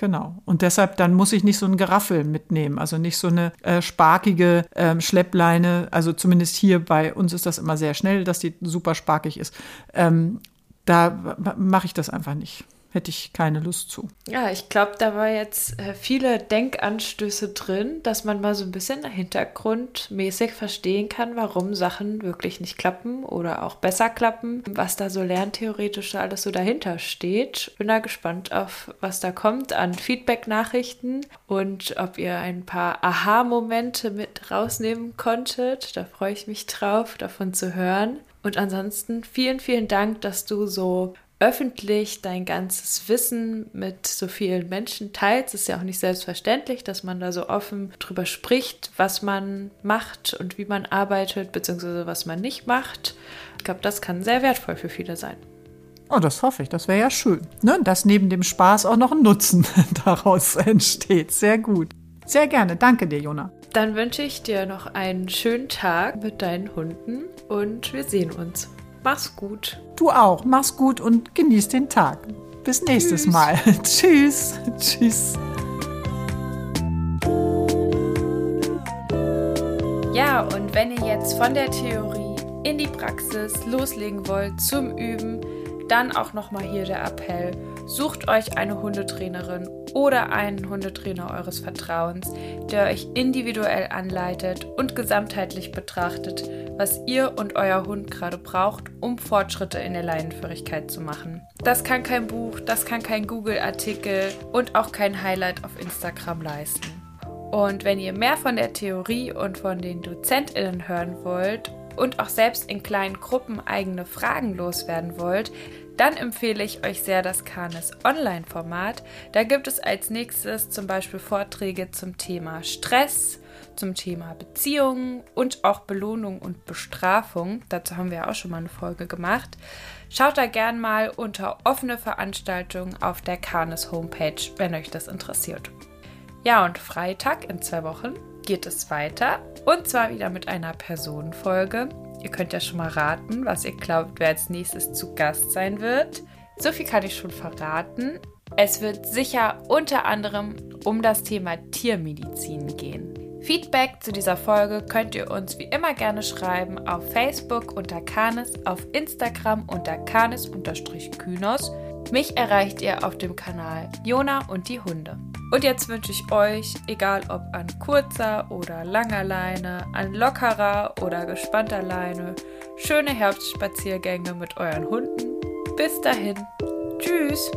Genau. Und deshalb, dann muss ich nicht so ein Geraffel mitnehmen, also nicht so eine äh, sparkige ähm, Schleppleine. Also zumindest hier bei uns ist das immer sehr schnell, dass die super sparkig ist. Ähm, da mache ich das einfach nicht hätte ich keine Lust zu. Ja, ich glaube, da war jetzt äh, viele Denkanstöße drin, dass man mal so ein bisschen hintergrundmäßig verstehen kann, warum Sachen wirklich nicht klappen oder auch besser klappen, was da so lerntheoretisch alles so dahinter steht. Bin da gespannt auf, was da kommt an Feedback-Nachrichten und ob ihr ein paar Aha-Momente mit rausnehmen konntet. Da freue ich mich drauf, davon zu hören. Und ansonsten vielen, vielen Dank, dass du so öffentlich dein ganzes Wissen mit so vielen Menschen teilst. Es ist ja auch nicht selbstverständlich, dass man da so offen drüber spricht, was man macht und wie man arbeitet, beziehungsweise was man nicht macht. Ich glaube, das kann sehr wertvoll für viele sein. Oh, das hoffe ich. Das wäre ja schön. Ne? Dass neben dem Spaß auch noch ein Nutzen daraus entsteht. Sehr gut. Sehr gerne. Danke dir, Jona. Dann wünsche ich dir noch einen schönen Tag mit deinen Hunden und wir sehen uns. Mach's gut. Du auch. Mach's gut und genieß den Tag. Bis nächstes Tschüss. Mal. Tschüss. Tschüss. Ja, und wenn ihr jetzt von der Theorie in die Praxis loslegen wollt zum Üben, dann auch nochmal hier der Appell. Sucht euch eine Hundetrainerin oder einen Hundetrainer eures Vertrauens, der euch individuell anleitet und gesamtheitlich betrachtet, was ihr und euer Hund gerade braucht, um Fortschritte in der Leinenführigkeit zu machen. Das kann kein Buch, das kann kein Google-Artikel und auch kein Highlight auf Instagram leisten. Und wenn ihr mehr von der Theorie und von den DozentInnen hören wollt und auch selbst in kleinen Gruppen eigene Fragen loswerden wollt, dann empfehle ich euch sehr das Canis Online-Format. Da gibt es als nächstes zum Beispiel Vorträge zum Thema Stress, zum Thema Beziehungen und auch Belohnung und Bestrafung. Dazu haben wir auch schon mal eine Folge gemacht. Schaut da gern mal unter offene Veranstaltungen auf der Canis Homepage, wenn euch das interessiert. Ja, und Freitag in zwei Wochen geht es weiter und zwar wieder mit einer Personenfolge. Ihr könnt ja schon mal raten, was ihr glaubt, wer als nächstes zu Gast sein wird. So viel kann ich schon verraten. Es wird sicher unter anderem um das Thema Tiermedizin gehen. Feedback zu dieser Folge könnt ihr uns wie immer gerne schreiben auf Facebook unter Canis, auf Instagram unter Canis-Kynos mich erreicht ihr auf dem Kanal Jona und die Hunde. Und jetzt wünsche ich euch, egal ob an kurzer oder langer Leine, an lockerer oder gespannter Leine, schöne Herbstspaziergänge mit euren Hunden. Bis dahin. Tschüss.